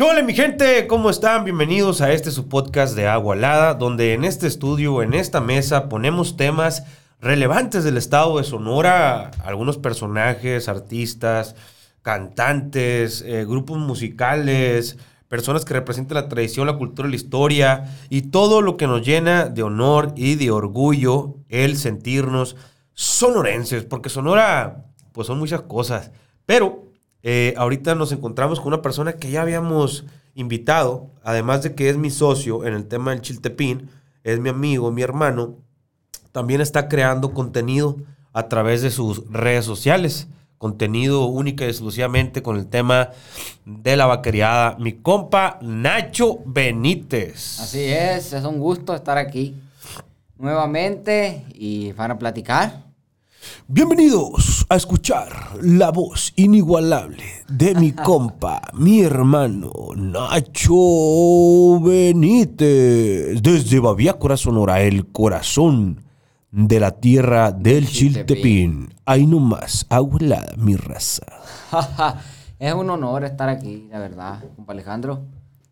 Hola mi gente? ¿Cómo están? Bienvenidos a este su podcast de Agua Alada, donde en este estudio, en esta mesa, ponemos temas relevantes del estado de Sonora, algunos personajes, artistas, cantantes, eh, grupos musicales, personas que representan la tradición, la cultura, la historia y todo lo que nos llena de honor y de orgullo el sentirnos sonorenses, porque Sonora, pues son muchas cosas, pero eh, ahorita nos encontramos con una persona que ya habíamos invitado, además de que es mi socio en el tema del Chiltepín, es mi amigo, mi hermano, también está creando contenido a través de sus redes sociales, contenido única y exclusivamente con el tema de la vaqueriada. Mi compa Nacho Benítez. Así es, es un gusto estar aquí nuevamente y para platicar Bienvenidos a escuchar la voz inigualable de mi compa, mi hermano Nacho Benítez, desde Baviácora, Sonora, el corazón de la tierra del Chiltepín. Ahí nomás, abuelada, mi raza. es un honor estar aquí, la verdad, compa Alejandro.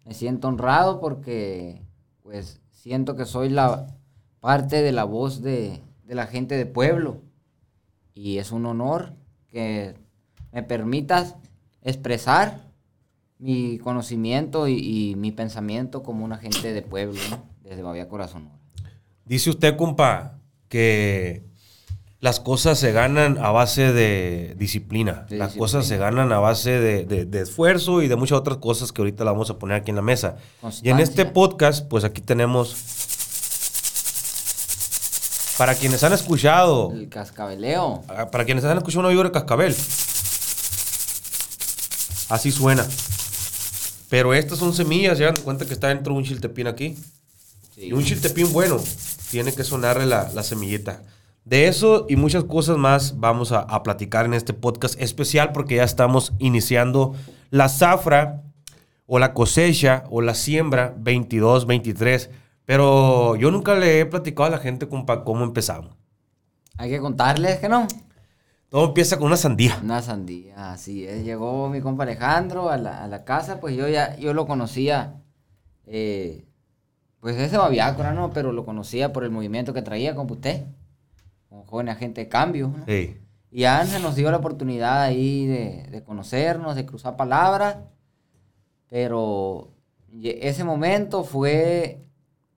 Me siento honrado porque, pues, siento que soy la parte de la voz de, de la gente de pueblo y es un honor que me permitas expresar mi conocimiento y, mi pensamiento como un agente de pueblo desde Babia Corazón. Dice usted, compa, que las cosas se ganan a base de disciplina. las cosas se ganan a base de, esfuerzo y de muchas otras cosas que ahorita la vamos a poner aquí en la mesa. Y en este podcast, pues aquí tenemos para quienes han escuchado. El cascabeleo. Ah, para quienes han escuchado un oído de cascabel. Así suena. Pero estas son semillas, ya dan cuenta que está dentro de un chiltepín aquí. Y un chiltepín bueno tiene que sonarle la, semillita. De eso y muchas cosas más vamos a, a, platicar en este podcast especial porque ya estamos iniciando la zafra o la cosecha o la siembra 22-23 pero yo nunca le he platicado a la gente cómo empezamos. Hay que contarles que no. Todo empieza con una sandía. Una sandía, así es. Llegó mi compa Alejandro a la, casa, pues yo ya yo lo conocía, eh, pues ese babiácora, ¿no? Pero lo conocía por el movimiento que traía, como usted, como joven agente de cambio. Sí. Y Ángel nos dio la oportunidad ahí de, de conocernos, de cruzar palabras, pero ese momento fue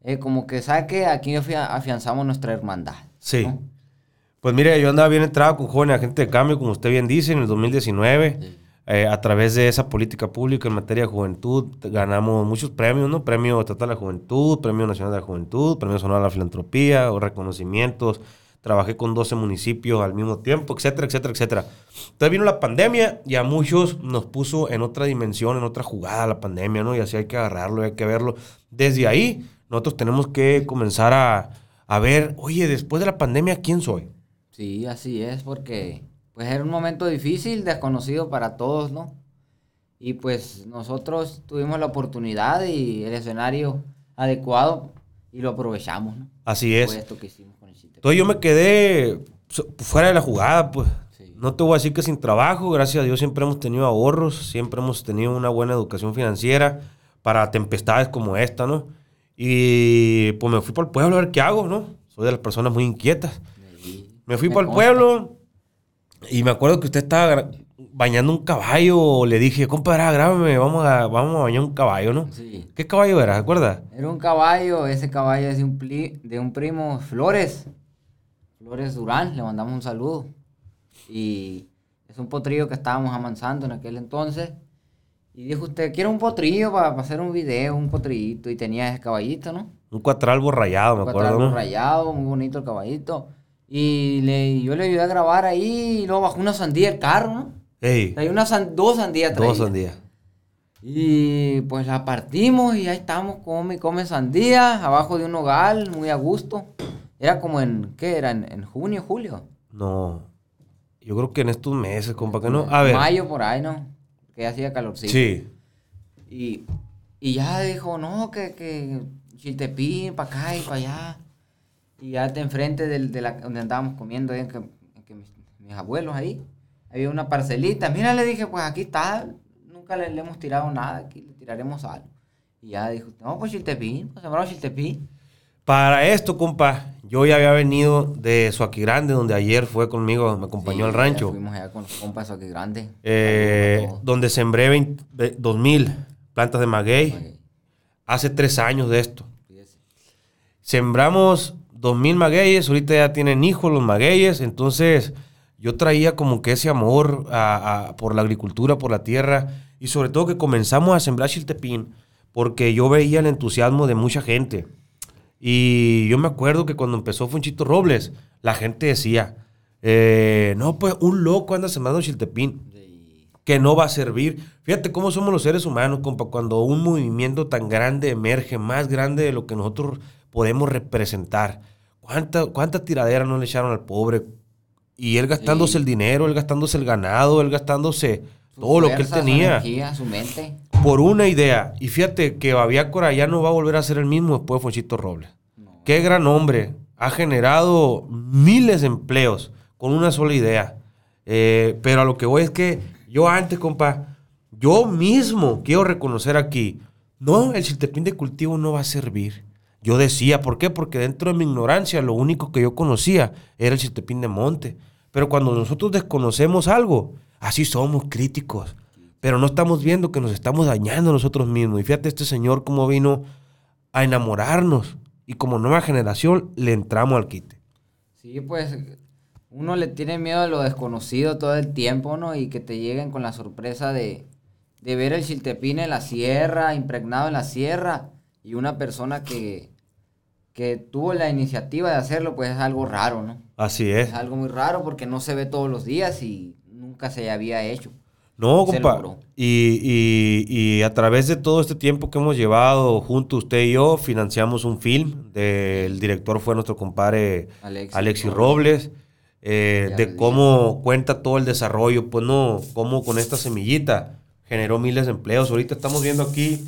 eh, como que sabe que aquí afianzamos nuestra hermandad. Sí. Pues mire, yo andaba bien entrado con jóvenes agentes de cambio, como usted bien dice, en el 2019. Eh, a través de esa política pública en materia de juventud ganamos muchos premios, ¿no? Premio Estatal de la Juventud, Premio Nacional de la Juventud, Premio Sonora de la Filantropía, o reconocimientos. Trabajé con 12 municipios al mismo tiempo, etcétera, etcétera, etcétera. Entonces vino la pandemia y a muchos nos puso en otra dimensión, en otra jugada la pandemia, ¿no? Y así hay que agarrarlo, hay que verlo. Desde ahí nosotros tenemos que comenzar a, ver, oye, después de la pandemia, ¿quién soy? Sí, así es, porque pues era un momento difícil, desconocido para todos, ¿no? Y pues nosotros tuvimos la oportunidad y el escenario adecuado y lo aprovechamos, ¿no? Así es. Esto que hicimos con el Entonces yo me quedé fuera de la jugada, pues. No te voy a decir que sin trabajo, gracias a Dios siempre hemos tenido ahorros, siempre hemos tenido una buena educación financiera para tempestades como esta, ¿no? Y pues me fui para el pueblo a ver qué hago, ¿no? Soy de las personas muy inquietas. Me fui para el pueblo y me acuerdo que usted estaba bañando un caballo. Le dije, compadre, grábame, vamos a, vamos a bañar un caballo, ¿no? Sí. ¿Qué caballo era? ¿Se acuerda? Era un caballo, ese caballo es de un, de un primo, Flores. Flores Durán, le mandamos un saludo. Y es un potrillo que estábamos amansando en aquel entonces. Y dijo usted, quiero un potrillo para, hacer un video, un potrillito. Y tenía ese caballito, ¿no? Un cuatralbo rayado, me un acuerdo. Un rayado, muy bonito el caballito. Y le, yo le ayudé a grabar ahí y luego bajó una sandía el carro, ¿no? Hay una dos sandías Dos sandías. Y pues la partimos y ahí estamos, come come sandía, abajo de un hogar, muy a gusto. Era como en, ¿qué era? ¿En, junio, julio? No, yo creo que en estos meses, compa, que no. A ver. Mayo por ahí, ¿no? Que hacía calorcito. Sí. Y, y ya dijo, no, que, que Chiltepín, para acá y para allá. Y ya de enfrente de la, donde andábamos comiendo, que, mis, abuelos ahí, había una parcelita. Mira, le dije, pues aquí está, nunca le, le hemos tirado nada, aquí le tiraremos algo. Y ya dijo, no, pues chiltepín, pues sembramos chiltepín. Para esto, compa, yo ya había venido de Suaki Grande, donde ayer fue conmigo, me acompañó Sí, al rancho, Fuimos allá con los compas aquí grande. eh, donde sembré 20 ve- 2000 plantas de maguey. Hace tres años de esto. fíjese. Sembramos 2000 magueyes, ahorita ya tienen hijos los magueyes, entonces yo traía como que ese amor a- a- por la agricultura, por la tierra, y sobre todo que comenzamos a sembrar chiltepín, porque yo veía el entusiasmo de mucha gente. Y yo me acuerdo que cuando empezó Fonchito Robles, la gente decía, eh, no, pues un loco anda sembrando chiltepín que no va a servir. Fíjate cómo somos los seres humanos, compa, cuando un movimiento tan grande emerge, más grande de lo que nosotros podemos representar. ¿Cuánta, cuánta tiradera no le echaron al pobre? Y él gastándose Sí. el dinero, él gastándose el ganado, él gastándose Todo lo que él su tenía energía, su mente. por una idea. Y fíjate que Babiácora ya no va a volver a ser el mismo después de Fonchito Robles. No. Qué gran hombre. Ha generado miles de empleos con una sola idea. Eh, pero a lo que voy es que yo antes, compa, yo mismo quiero reconocer aquí, no, el chiltepín de cultivo no va a servir. Yo decía, ¿por qué? Porque dentro de mi ignorancia lo único que yo conocía era el chiltepín de monte. Pero cuando nosotros desconocemos algo, así somos críticos. Pero no estamos viendo que nos estamos dañando nosotros mismos. Y fíjate este señor cómo vino a enamorarnos. Y como nueva generación le entramos al quite. Sí, pues uno le tiene miedo a lo desconocido todo el tiempo, ¿no? Y que te lleguen con la sorpresa de, de ver el chiltepín en la sierra, impregnado en la sierra, y una persona que, que tuvo la iniciativa de hacerlo, pues es algo raro, ¿no? Así es. Es algo muy raro porque no se ve todos los días y nunca se había hecho. No, compa. Y, y- y a través de todo este tiempo que hemos llevado junto usted y yo, financiamos un film. de- el director fue nuestro compadre Alexis Alexis Robles. eh, de cómo cuenta todo el desarrollo, pues no, cómo con esta semillita generó miles de empleos. Ahorita estamos viendo aquí,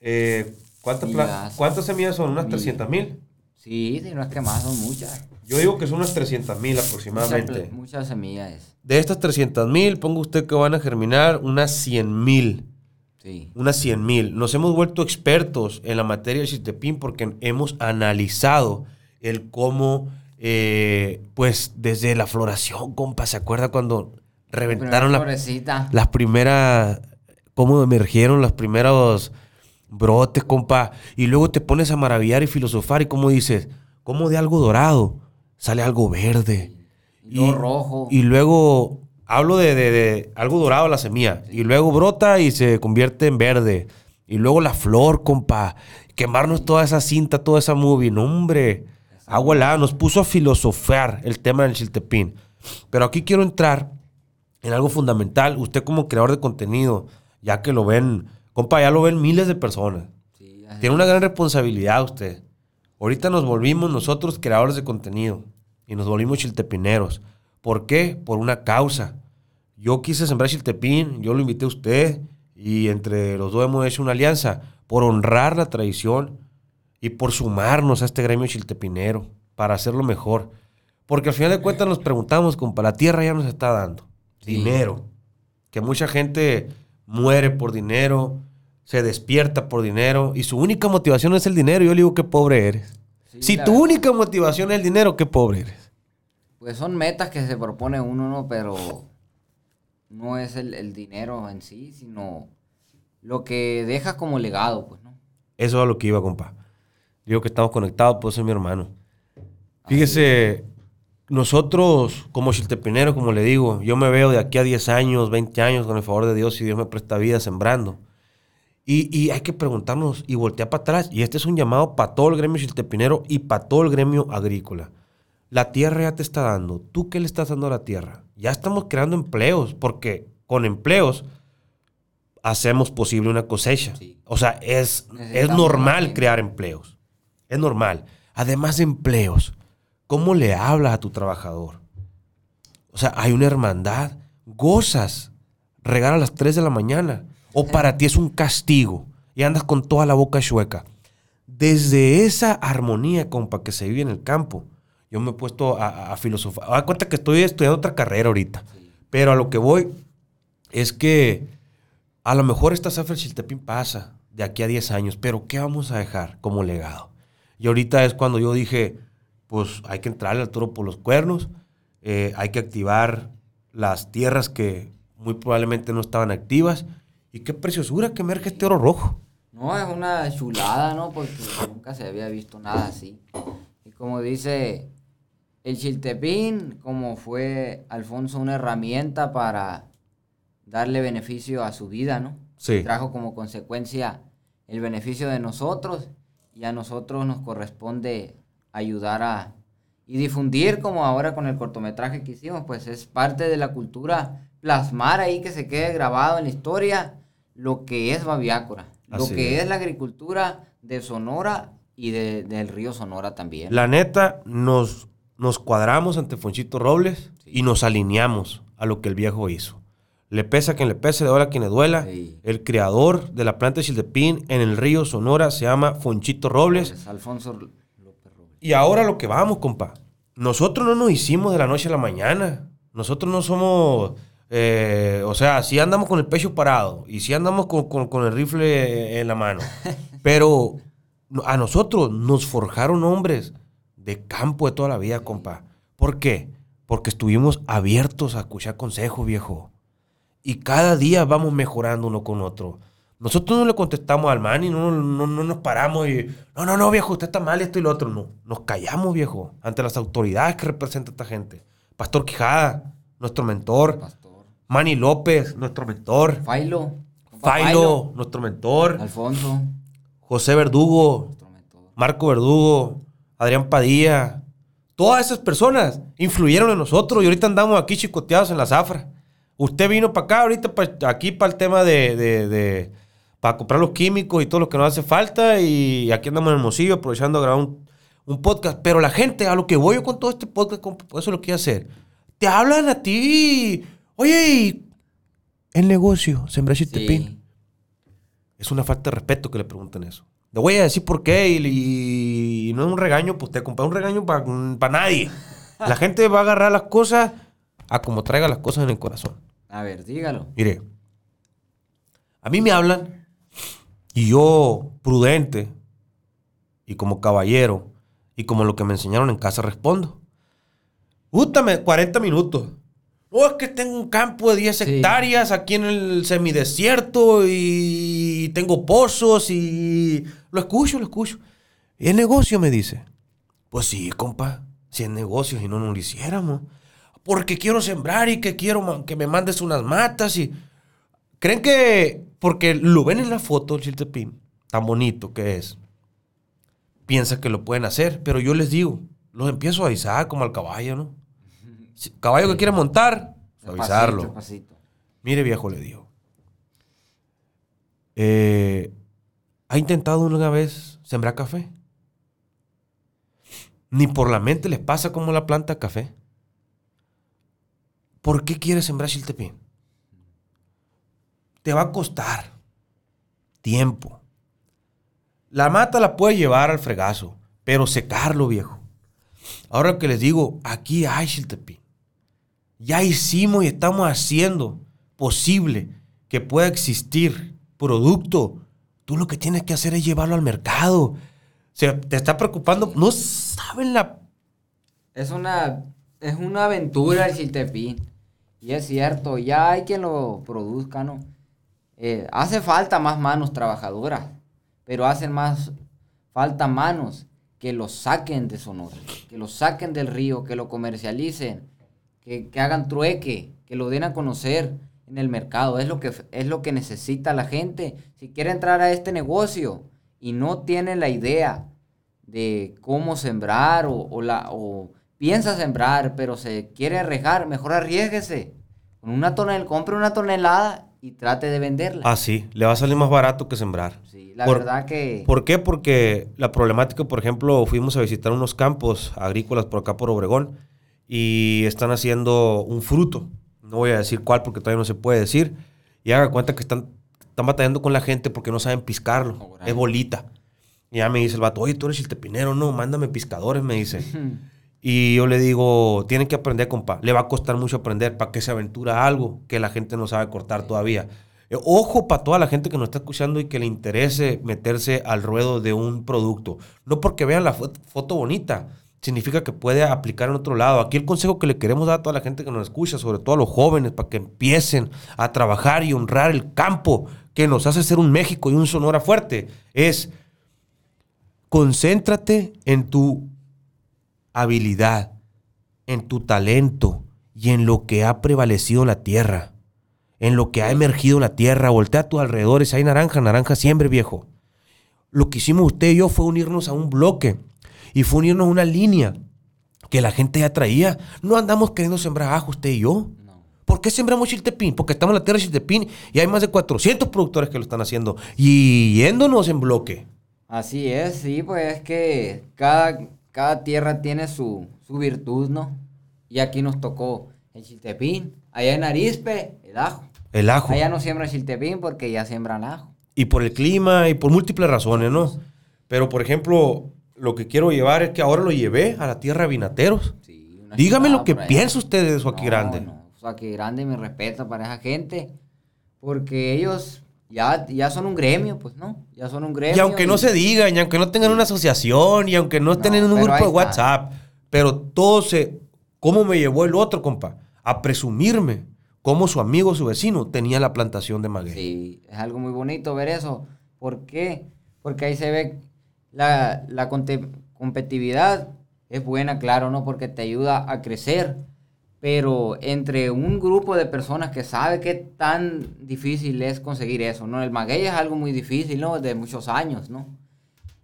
eh, ¿cuántas. ¿cuántas semillas son? ¿Unas Mil. 300 mil? Sí, si no es que más, son muchas. Yo digo que son unas 300 mil aproximadamente. muchas semillas. De estas 300 mil, ponga usted que van a germinar unas 100 mil. Sí. Unas 100 mil. Nos hemos vuelto expertos en la materia del chiltepín porque hemos analizado el cómo, eh, pues desde la floración, compa, ¿se acuerda cuando reventaron la- florecita. las primeras, cómo emergieron los primeros brotes, compa? Y luego te pones a maravillar y filosofar y como dices, ¿cómo de algo dorado sale algo verde? Y luego rojo. Y luego hablo de, de- de algo dorado la semilla. Y luego brota y se convierte en verde. Y luego la flor, compa. Quemarnos toda esa cinta, toda esa movie. No, hombre. Agua. Nos puso a filosofar el tema del chiltepín. Pero aquí quiero entrar en algo fundamental. Usted como creador de contenido, ya que lo ven, compa, ya lo ven miles de personas. Sí. Tiene una gran responsabilidad usted. Ahorita nos volvimos nosotros creadores de contenido y nos volvimos chiltepineros. ¿Por qué? Por una causa. Yo quise sembrar chiltepín, yo lo invité a usted y entre los dos hemos hecho una alianza por honrar la tradición y por sumarnos a este gremio chiltepinero para hacerlo mejor. Porque al final de cuentas nos preguntamos, compa, la tierra ya nos está dando Sí. dinero. Que mucha gente muere por dinero, se despierta por dinero y su única motivación es el dinero. Yo le digo, qué pobre eres. Sí, si tu verdad. única motivación es el dinero, qué pobre eres. Pues son metas que se propone uno, ¿no? Pero no es el, el dinero en sí, sino lo que dejas como legado, pues, ¿no? Eso es a lo que iba, compa. Digo que estamos conectados, pues es mi hermano. Fíjese, nosotros como chiltepineros, como le digo, yo me veo de aquí a 10 años, 20 años, con el favor de Dios, si Dios me presta vida sembrando. Y, y hay que preguntarnos y voltear para atrás. Y este es un llamado para todo el gremio chiltepinero y para todo el gremio agrícola. La tierra ya te está dando. ¿Tú qué le estás dando a la tierra? Ya estamos creando empleos, porque con empleos hacemos posible una cosecha. Sí. O sea, es, es normal crear empleos. Es normal. Además de empleos, ¿cómo le hablas a tu trabajador? O sea, hay una hermandad. Gozas. Regar a las 3 de la mañana. O para ti es un castigo. Y andas con toda la boca chueca. Desde esa armonía, compa, que se vive en el campo, yo me he puesto a, a- a filosofar. Da cuenta que estoy estudiando otra carrera ahorita. Pero a lo que voy es que a lo mejor esta zafra Chiltepín pasa de aquí a 10 años, pero ¿qué vamos a dejar como legado? Y ahorita es cuando yo dije, pues hay que entrarle al toro por los cuernos, eh, hay que activar las tierras que muy probablemente no estaban activas. Y qué preciosura que emerge este oro rojo. No, es una chulada, ¿no? Porque nunca se había visto nada así. Y como dice el Chiltepín, como fue Alfonso una herramienta para darle beneficio a su vida, ¿no? Sí. Trajo como consecuencia el beneficio de nosotros y a nosotros nos corresponde ayudar a y difundir como ahora con el cortometraje que hicimos, pues es parte de la cultura plasmar ahí que se quede grabado en la historia lo que es Babiácora, lo que es. es la agricultura de Sonora y de- del río Sonora también. La neta, nos, nos cuadramos ante Fonchito Robles y nos alineamos a lo que el viejo hizo. Le pesa a quien le pese, le duela a quien le duela. Sí. El creador de la planta de Chiltepín en el río Sonora se llama Fonchito Robles. Pues, Alfonso López Robles. Y ahora lo que vamos, compa. Nosotros no nos hicimos de la noche a la mañana. Nosotros no somos. Eh, o sea, sí andamos con el pecho parado y sí andamos con, con- con el rifle en la mano. Pero a nosotros nos forjaron hombres de campo de toda la vida, compa. ¿Por qué? Porque estuvimos abiertos a escuchar consejos, viejo. Y cada día vamos mejorando uno con otro. Nosotros no le contestamos al man y no, no, no nos paramos y, no, no, no, viejo, usted está mal, esto y lo otro. No, nos callamos, viejo, ante las autoridades que representa esta gente. Pastor Quijada, nuestro mentor. Pastor. Manny López, nuestro mentor. Failo. Failo, nuestro mentor. Alfonso. José Verdugo, nuestro mentor. Marco Verdugo, Adrián Padilla. Todas esas personas influyeron en nosotros y ahorita andamos aquí chicoteados en la zafra. Usted vino para acá ahorita, pa- aquí para el tema de, de- de- para comprar los químicos y todo lo que nos hace falta y aquí andamos en Hermosillo aprovechando a grabar un, un podcast. Pero la gente, a lo que voy yo con todo este podcast, eso lo quiero hacer. Te hablan a ti. Oye, y el negocio, sembrar chiltepín. Sí. Es una falta de respeto que le pregunten eso. Le voy a decir por qué y, y no es un regaño, pues te compré un regaño para nadie. La gente va a agarrar las cosas a como traiga las cosas en el corazón. A ver, dígalo. Mire, a mí me hablan y yo, prudente y como caballero y como lo que me enseñaron en casa, respondo. Útame 40 minutos. No, es que tengo un campo de 10 Sí. hectáreas aquí en el semidesierto y tengo pozos y... Lo escucho, lo escucho. ¿Y el negocio? Me dice. Pues sí, compa. Si es negocio, si no, no lo hiciéramos. Porque quiero sembrar y que quiero que me mandes unas matas y... ¿Creen que porque lo ven en la foto el chiltepín, tan bonito que es, piensa que lo pueden hacer? Pero yo les digo, los empiezo a avisar como al caballo, ¿no? Caballo que quiere montar. Pasito, pasito. Mire, viejo, le digo. Eh, ¿Ha intentado una vez sembrar café? Ni por la mente les pasa como la planta café. ¿Por qué quieres sembrar chiltepín? Te va a costar tiempo. La mata la puede llevar al fregazo, pero secarlo, viejo. Ahora que les digo, aquí hay chiltepín. Ya hicimos y estamos haciendo posible que pueda existir producto. Tú lo que tienes que hacer es llevarlo al mercado. Se te está preocupando. No saben la. Es una, es una aventura el chiltepín. Y es cierto, ya hay quien lo produzca, ¿no? Eh, hace falta más manos trabajadoras, pero hacen más falta manos que lo saquen de Sonora, que lo saquen del río, que lo comercialicen, que, que hagan trueque, que lo den a conocer en el mercado. Es lo, que, es lo que necesita la gente. Si quiere entrar a este negocio y no tiene la idea de cómo sembrar o, o la, o piensa sembrar, pero se quiere arriesgar, mejor arriesguese. Con una tonelada, compre una tonelada y trate de venderla. Ah, sí, le va a salir más barato que sembrar. Sí, la Por- verdad que... ¿Por qué? Porque la problemática, por ejemplo, fuimos a visitar unos campos agrícolas por acá por Obregón y están haciendo un fruto. No voy a decir cuál porque todavía no se puede decir. Y haga cuenta que están, están batallando con la gente porque no saben piscarlo. Órale. Es bolita. Y ya me dice el vato, oye, tú eres chiltepinero, no, mándame piscadores, me dice. Y yo le digo, tienen que aprender, compa. Le va a costar mucho aprender para que se aventura algo que la gente no sabe cortar todavía. Eh, Ojo para toda la gente que nos está escuchando y que le interese meterse al ruedo de un producto. No porque vean la fo- foto bonita, significa que puede aplicar en otro lado. Aquí el consejo que le queremos dar a toda la gente que nos escucha, sobre todo a los jóvenes, para que empiecen a trabajar y honrar el campo que nos hace ser un México y un Sonora fuerte, es concéntrate en tu habilidad, en tu talento y en lo que ha prevalecido la tierra, en lo que ha emergido la tierra. Voltea a tus alrededores, hay naranja, naranja siempre, viejo. Lo que hicimos usted y yo fue unirnos a un bloque y fue unirnos a una línea que la gente ya traía. No andamos queriendo sembrar ajo usted y yo. No. ¿Por qué sembramos chiltepín? Porque estamos en la tierra de chiltepín y hay más de 400 productores que lo están haciendo y yéndonos en bloque. Así es, sí, pues es que cada, cada tierra tiene su, su virtud, ¿no? Y aquí nos tocó el chiltepín, allá en Arispe, el ajo. El ajo. Allá no siembran chiltepín porque ya siembran ajo. y por el clima y por múltiples razones, ¿no? Pero, por ejemplo, lo que quiero llevar es que ahora lo llevé a la tierra de Vinateros. Sí, Dígame lo que piensa usted de aquí No, grande. No, aquí grande, mi respeto para esa gente, porque ellos ya, ya son un gremio, pues, ¿no? Ya son un gremio. Y aunque no se digan, y aunque no tengan una asociación, y aunque no estén No, en un grupo de. WhatsApp, pero todo se... ¿Cómo me llevó el otro, compa? A presumirme cómo su amigo, su vecino, tenía la plantación de maguey. Sí, es algo muy bonito ver eso. ¿Por qué? Porque ahí se ve la, la competitividad es buena, claro, ¿no? Porque te ayuda a crecer. Pero entre un grupo de personas que sabe qué tan difícil es conseguir eso, ¿no? El maguey es algo muy difícil, ¿no? De muchos años, ¿no?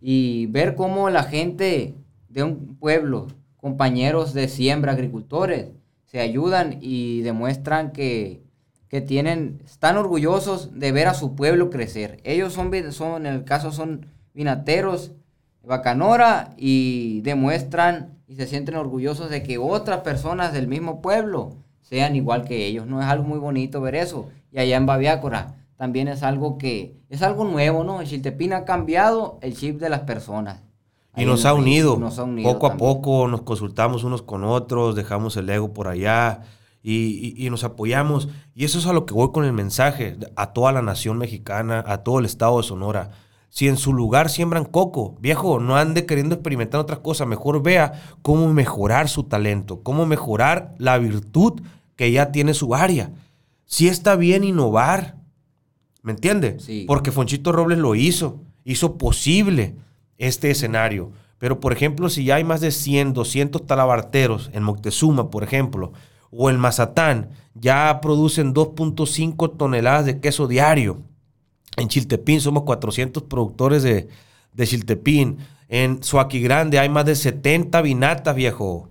Y ver cómo la gente de un pueblo, compañeros de siembra, agricultores, se ayudan y demuestran que, que tienen, están orgullosos de ver a su pueblo crecer. Ellos son, son en el caso son vinateros, bacanora, y demuestran y se sienten orgullosos de que otras personas del mismo pueblo sean igual que ellos. No es algo muy bonito ver eso. Y allá en Baviácora también es algo que, es algo nuevo, ¿no? El Chiltepín ha cambiado el chip de las personas. Y nos ha unido. nos ha unido poco a poco nos consultamos unos con otros, dejamos el ego por allá y, y- y nos apoyamos. Y eso es a lo que voy con el mensaje a toda la nación mexicana, a todo el estado de Sonora. Si en su lugar siembran coco, viejo, no ande queriendo experimentar otras cosas. Mejor vea cómo mejorar su talento, cómo mejorar la virtud que ya tiene su área. Si está bien innovar, ¿Me entiende? Sí. Porque Fonchito Robles lo hizo, hizo posible este escenario. Pero, por ejemplo, si ya hay más de 100, 200 talabarteros en Moctezuma, por ejemplo, o en Mazatán, ya producen 2.5 toneladas de queso diario. En Chiltepín somos 400 productores de, de Chiltepín. En Suaki Grande hay más de 70 vinatas, viejo.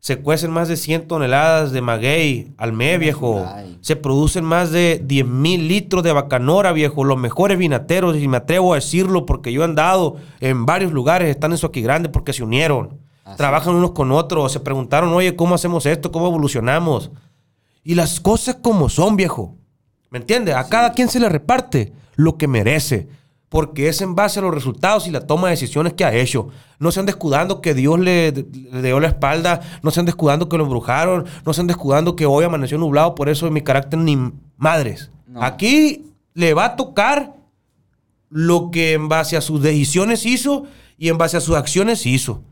Se cuecen más de 100 toneladas de maguey al mes, viejo. Ay. Se producen más de 10 mil litros de bacanora, viejo. Los mejores vinateros, y me atrevo a decirlo porque yo he andado en varios lugares, están en Suaki Grande porque se unieron. Así Trabajan unos con otros, se preguntaron, oye, ¿cómo hacemos esto? ¿Cómo evolucionamos? Y las cosas como son, viejo. ¿Me entiendes? A cada quien se le reparte lo que merece. Porque es en base a los resultados y la toma de decisiones que ha hecho. No se han descuidando que Dios le, le dio la espalda. No se han descuidando que lo embrujaron. No se han descuidando que hoy amaneció nublado. Por eso mi carácter ni madres. No. Aquí le va a tocar lo que en base a sus decisiones hizo y en base a sus acciones hizo.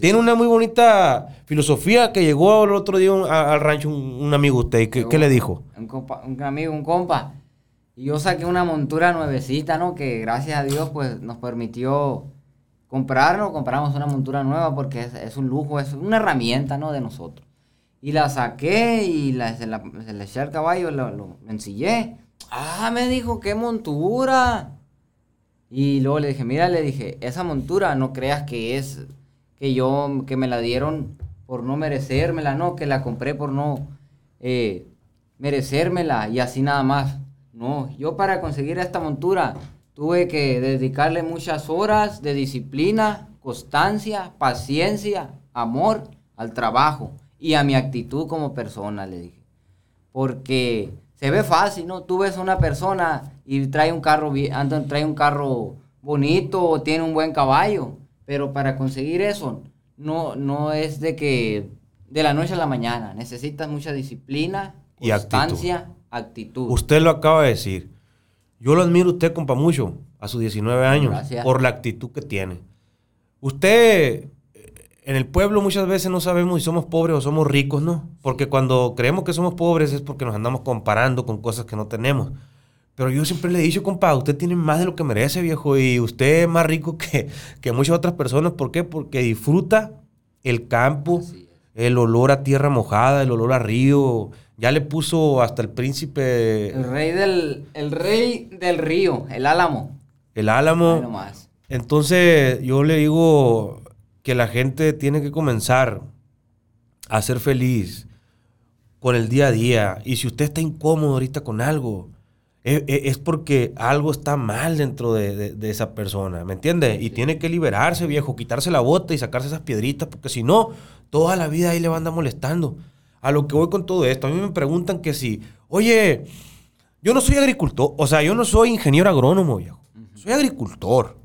Tiene una muy bonita filosofía que llegó el otro día un- a- al rancho un, un amigo usted. ¿Qué, qué le dijo? Un, compa- un amigo, un compa. Y yo saqué una montura nuevecita, ¿no? Que gracias a Dios, pues, nos permitió comprarlo. Compramos una montura nueva porque es, es un lujo, es una herramienta, ¿no? De nosotros. Y la saqué y la, se, la, se eché al caballo, lo, lo ensillé. Ah, me dijo, qué montura. Y luego le dije, mira, le dije, esa montura no creas que es que yo, que me la dieron por no merecérmela, no, que la compré por no eh, merecérmela y así nada más. No, yo para conseguir esta montura tuve que dedicarle muchas horas de disciplina, constancia, paciencia, amor al trabajo y a mi actitud como persona, le dije. Porque se ve fácil, ¿no? Tú ves a una persona y trae un carro, trae un carro bonito o tiene un buen caballo, pero para conseguir eso no, no es de que de la noche a la mañana, necesitas mucha disciplina, Y actitud. constancia actitud. Usted lo acaba de decir. Yo lo admiro a usted, compa, mucho, a sus 19 años, Gracias. por la actitud que tiene. Usted, eh, en el pueblo muchas veces no sabemos si somos pobres o somos ricos, ¿no? Porque cuando creemos que somos pobres es porque nos andamos comparando con cosas que no tenemos. Pero yo siempre le he dicho, compa, usted tiene más de lo que merece, viejo, y usted es más rico que, que muchas otras personas. ¿Por qué? Porque disfruta el campo, el olor a tierra mojada, el olor a río. Ya le puso hasta el príncipe, El rey del, el rey del río, el álamo. el álamo. Nomás. Entonces, yo le digo que la gente tiene que comenzar a ser feliz con el día a día. Y si usted está incómodo ahorita con algo, e- e- es, porque algo está mal dentro de, de- de esa persona, ¿me entiende? Y tiene que liberarse, viejo, quitarse la bota y sacarse esas piedritas, porque si no, toda la vida ahí le van a andar molestando. A lo que voy con todo esto, a mí me preguntan que si, oye, yo no soy agricultor, o sea, yo no soy ingeniero agrónomo, viejo. Soy agricultor.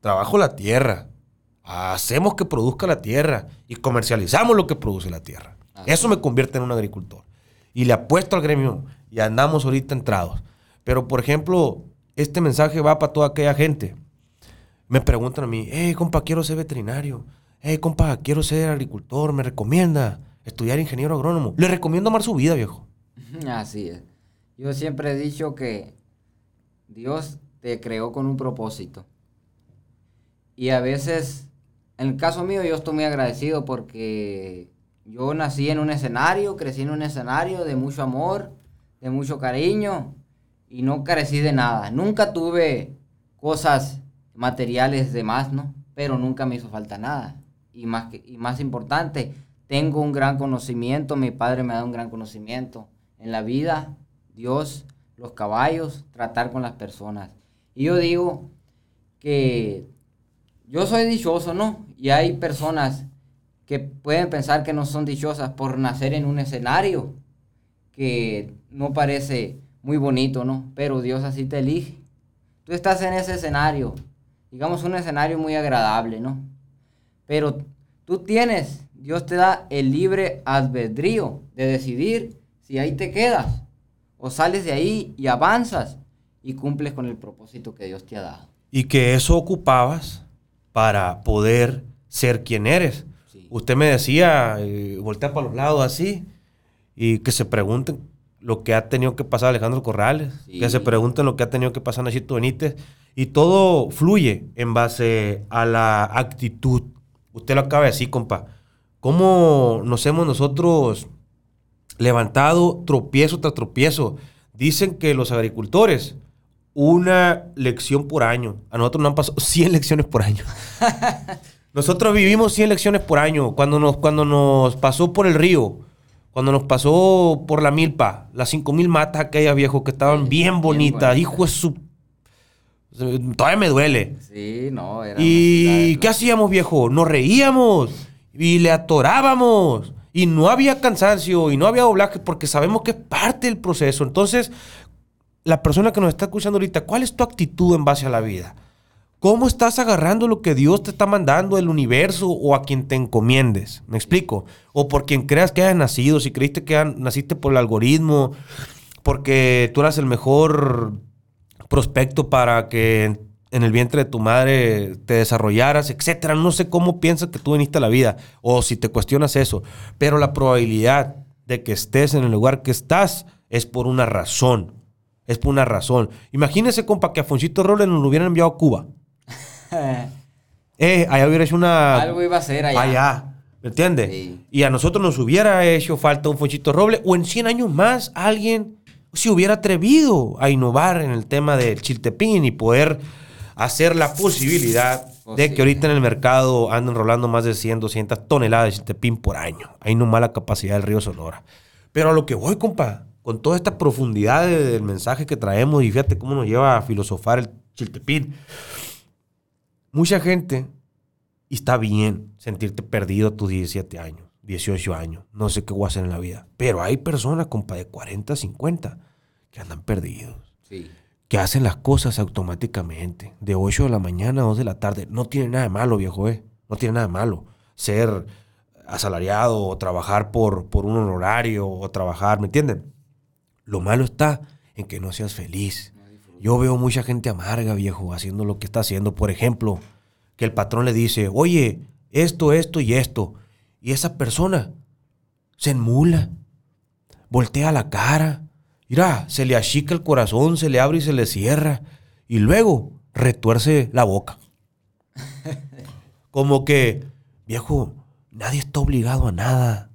Trabajo la tierra. Hacemos que produzca la tierra y comercializamos lo que produce la tierra. Eso me convierte en un agricultor. Y le apuesto al gremio y andamos ahorita entrados. Pero, por ejemplo, este mensaje va para toda aquella gente. Me preguntan a mí, hey, compa, quiero ser veterinario. Hey, compa, quiero ser agricultor. ¿Me recomienda estudiar ingeniero agrónomo? Le recomiendo amar su vida, viejo. Así es. Yo siempre he dicho que Dios te creó con un propósito. Y a veces, en el caso mío, yo estoy muy agradecido porque yo nací en un escenario, crecí en un escenario de mucho amor, de mucho cariño y no carecí de nada. Nunca tuve cosas materiales de más, ¿no? Pero nunca me hizo falta nada. Y más, y más importante, tengo un gran conocimiento, mi padre me ha dado un gran conocimiento en la vida, Dios, los caballos, tratar con las personas. Y yo digo que yo soy dichoso, ¿no? Y hay personas que pueden pensar que no son dichosas por nacer en un escenario que no parece muy bonito, ¿no? Pero Dios así te elige. Tú estás en ese escenario, digamos un escenario muy agradable, ¿no? Pero tú tienes, Dios te da el libre albedrío de decidir si ahí te quedas o sales de ahí y avanzas y cumples con el propósito que Dios te ha dado. Y que eso ocupabas para poder ser quien eres. Sí. Usted me decía, eh, voltea para los lados así, y que se pregunten lo que ha tenido que pasar Alejandro Corrales, Sí. que se pregunten lo que ha tenido que pasar Nachito Benítez, y todo fluye en base a la actitud. Usted lo acaba de decir, compa. ¿Cómo nos hemos nosotros levantado tropiezo tras tropiezo? Dicen que los agricultores, una lección por año. A nosotros nos han pasado 100 lecciones por año. Nosotros vivimos 100 lecciones por año. Cuando nos, cuando nos pasó por el río, cuando nos pasó por la milpa, las 5000 matas aquellas, viejo, que estaban Sí, bien bonitas. Hijo de su. Todavía me duele. Sí, no, era... ¿Y qué hacíamos, viejo? Nos reíamos y le atorábamos. Y no había cansancio y no había doblaje porque sabemos que es parte del proceso. Entonces, la persona que nos está escuchando ahorita, ¿cuál es tu actitud en base a la vida? ¿Cómo estás agarrando lo que Dios te está mandando del universo o a quien te encomiendes? ¿Me explico? O por quien creas que hayas nacido, si creíste que naciste por el algoritmo, porque tú eras el mejor prospecto para que en, el vientre de tu madre te desarrollaras, etcétera. No sé cómo piensas que tú viniste a la vida o si te cuestionas eso, pero la probabilidad de que estés en el lugar que estás es por una razón. Es por una razón. Imagínese, compa, que a Fonchito Robles nos lo hubieran enviado a Cuba. Eh, allá hubiera hecho una. Algo iba a ser allá. Allá. ¿Me entiendes? Sí. Y a nosotros nos hubiera hecho falta un Fonchito Roble o en 100 años más alguien se hubiera atrevido a innovar en el tema del chiltepín y poder hacer la posibilidad de que ahorita en el mercado anden rolando más de 100, 200 toneladas de chiltepín por año. Hay no mala capacidad del río Sonora. Pero a lo que voy, compa, con toda esta profundidad de- del mensaje que traemos y fíjate cómo nos lleva a filosofar el chiltepín. Mucha gente, y está bien sentirte perdido a tus 17 años, 18 años, no sé qué voy a hacer en la vida. Pero hay personas, compa, de 40, 50, que andan perdidos, Sí. que hacen las cosas automáticamente, de 8 de la mañana a 2 de la tarde. No tiene nada de malo, viejo, ¿eh? No tiene nada de malo ser asalariado o trabajar por, por un honorario o trabajar, ¿me entienden? Lo malo está en que no seas feliz. Yo veo mucha gente amarga, viejo, haciendo lo que está haciendo. Por ejemplo, que el patrón le dice, oye, esto, esto y esto. Y esa persona se enmula, voltea la cara, mira, se le achica el corazón, se le abre y se le cierra. Y luego retuerce la boca. Como que, viejo, nadie está obligado a nada.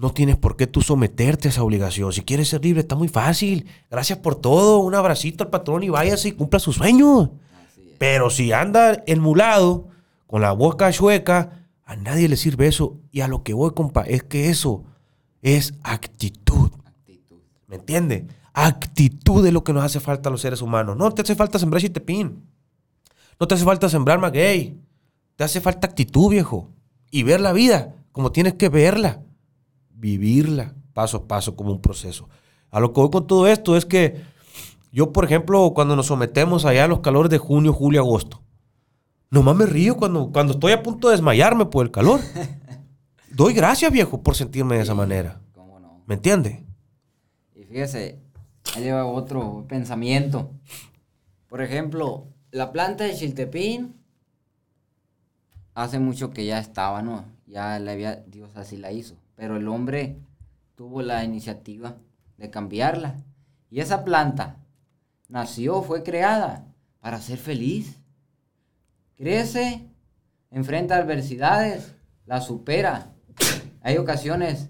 No. Tienes por qué tú someterte a esa obligación. Si quieres ser libre, está muy fácil. Gracias por todo. Un abracito al patrón y váyase y cumpla sus sueños. Pero si anda enmulado, con la boca chueca, a nadie le sirve eso. Y a lo que voy, compa, es que eso es actitud. Actitud. ¿Me entiende? Actitud es lo que nos hace falta a los seres humanos. No te hace falta sembrar chitepín. No te hace falta sembrar maguey. Te hace falta actitud, viejo. Y ver la vida como tienes que verla. Vivirla paso a paso como un proceso. A lo que voy con todo esto es que yo, por ejemplo, cuando nos sometemos allá a los calores de junio, julio, agosto, nomás me río cuando, cuando estoy a punto de desmayarme por el calor. Doy gracias, viejo, por sentirme de esa manera. ¿Cómo no? ¿Me entiende? Y fíjese, ahí lleva otro pensamiento. Por ejemplo, la planta de Chiltepín hace mucho que ya estaba, ¿no? Ya la había, Dios así la hizo. Pero el hombre tuvo la iniciativa de cambiarla. Y esa planta nació, fue creada para ser feliz. Crece, enfrenta adversidades, la supera. Hay ocasiones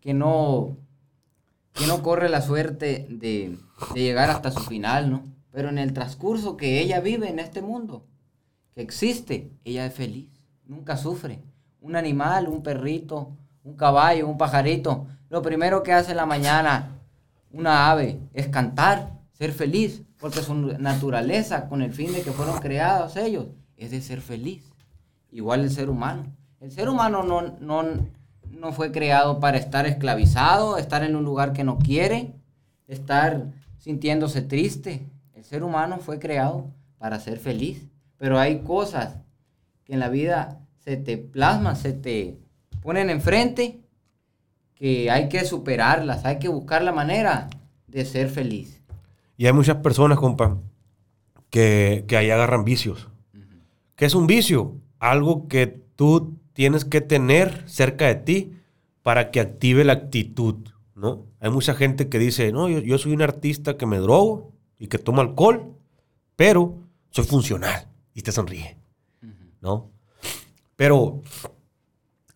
que no, que no corre la suerte de, de llegar hasta su final, ¿no? Pero en el transcurso que ella vive en este mundo, que existe, ella es feliz, nunca sufre. Un animal, un perrito, un caballo, un pajarito, lo primero que hace en la mañana una ave es cantar, ser feliz, porque su naturaleza, con el fin de que fueron creados ellos, es de ser feliz. Igual el ser humano. El ser humano no, no, no fue creado para estar esclavizado, estar en un lugar que no quiere, estar sintiéndose triste. El ser humano fue creado para ser feliz. Pero hay cosas que en la vida se te plasman, se te ponen enfrente, que hay que superarlas, hay que buscar la manera de ser feliz. Y hay muchas personas, compa, que, que ahí agarran vicios. ¿Qué es un vicio? Algo que tú tienes que tener cerca de ti para que active la actitud, ¿no? Hay mucha gente que dice, no, yo, yo soy un artista que me drogo y que toma alcohol, pero soy funcional y te sonríe, ¿no? Pero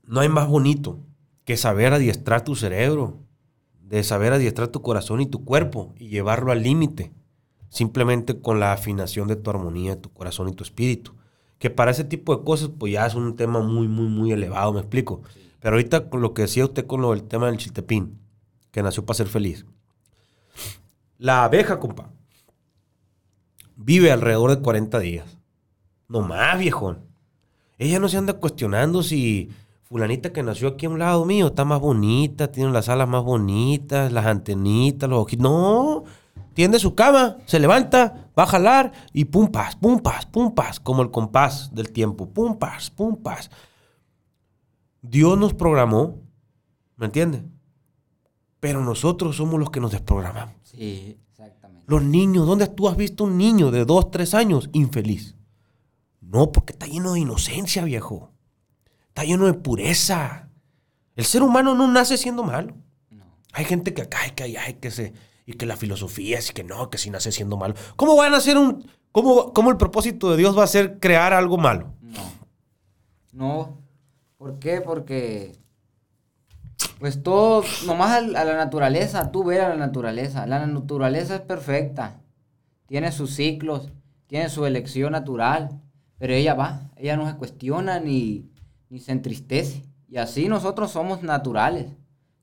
no hay más bonito que saber adiestrar tu cerebro, de saber adiestrar tu corazón y tu cuerpo y llevarlo al límite, simplemente con la afinación de tu armonía, tu corazón y tu espíritu. Que para ese tipo de cosas, pues ya es un tema muy, muy, muy elevado, me explico. Pero ahorita con lo que decía usted con lo del tema del chiltepín, que nació para ser feliz. La abeja, compa, vive alrededor de 40 días. No más, viejón. Ella no se anda cuestionando si fulanita que nació aquí a un lado mío está más bonita, tiene las alas más bonitas, las antenitas, los ojitos. No, tiende su cama, se levanta, va a jalar y pum pas, pum pas, pum pas, como el compás del tiempo. Pum pas, pum pas. Dios nos programó, ¿me entiendes? Pero nosotros somos los que nos desprogramamos. Sí, exactamente. Los niños, ¿dónde tú has visto un niño de 2, 3 años infeliz? No, porque está lleno de inocencia, viejo. Está lleno de pureza. El ser humano no nace siendo malo. No. Hay gente que acá, que ay, que se. Y que la filosofía es que no, que si nace siendo malo. ¿Cómo van a hacer un. ¿Cómo, cómo el propósito de Dios va a ser crear algo malo? No. No. ¿Por qué? Porque. Pues todo, nomás a la naturaleza, tú ves a la naturaleza. La naturaleza es perfecta. Tiene sus ciclos, tiene su elección natural. Pero ella va, ella no se cuestiona ni, ni se entristece. Y así nosotros somos naturales.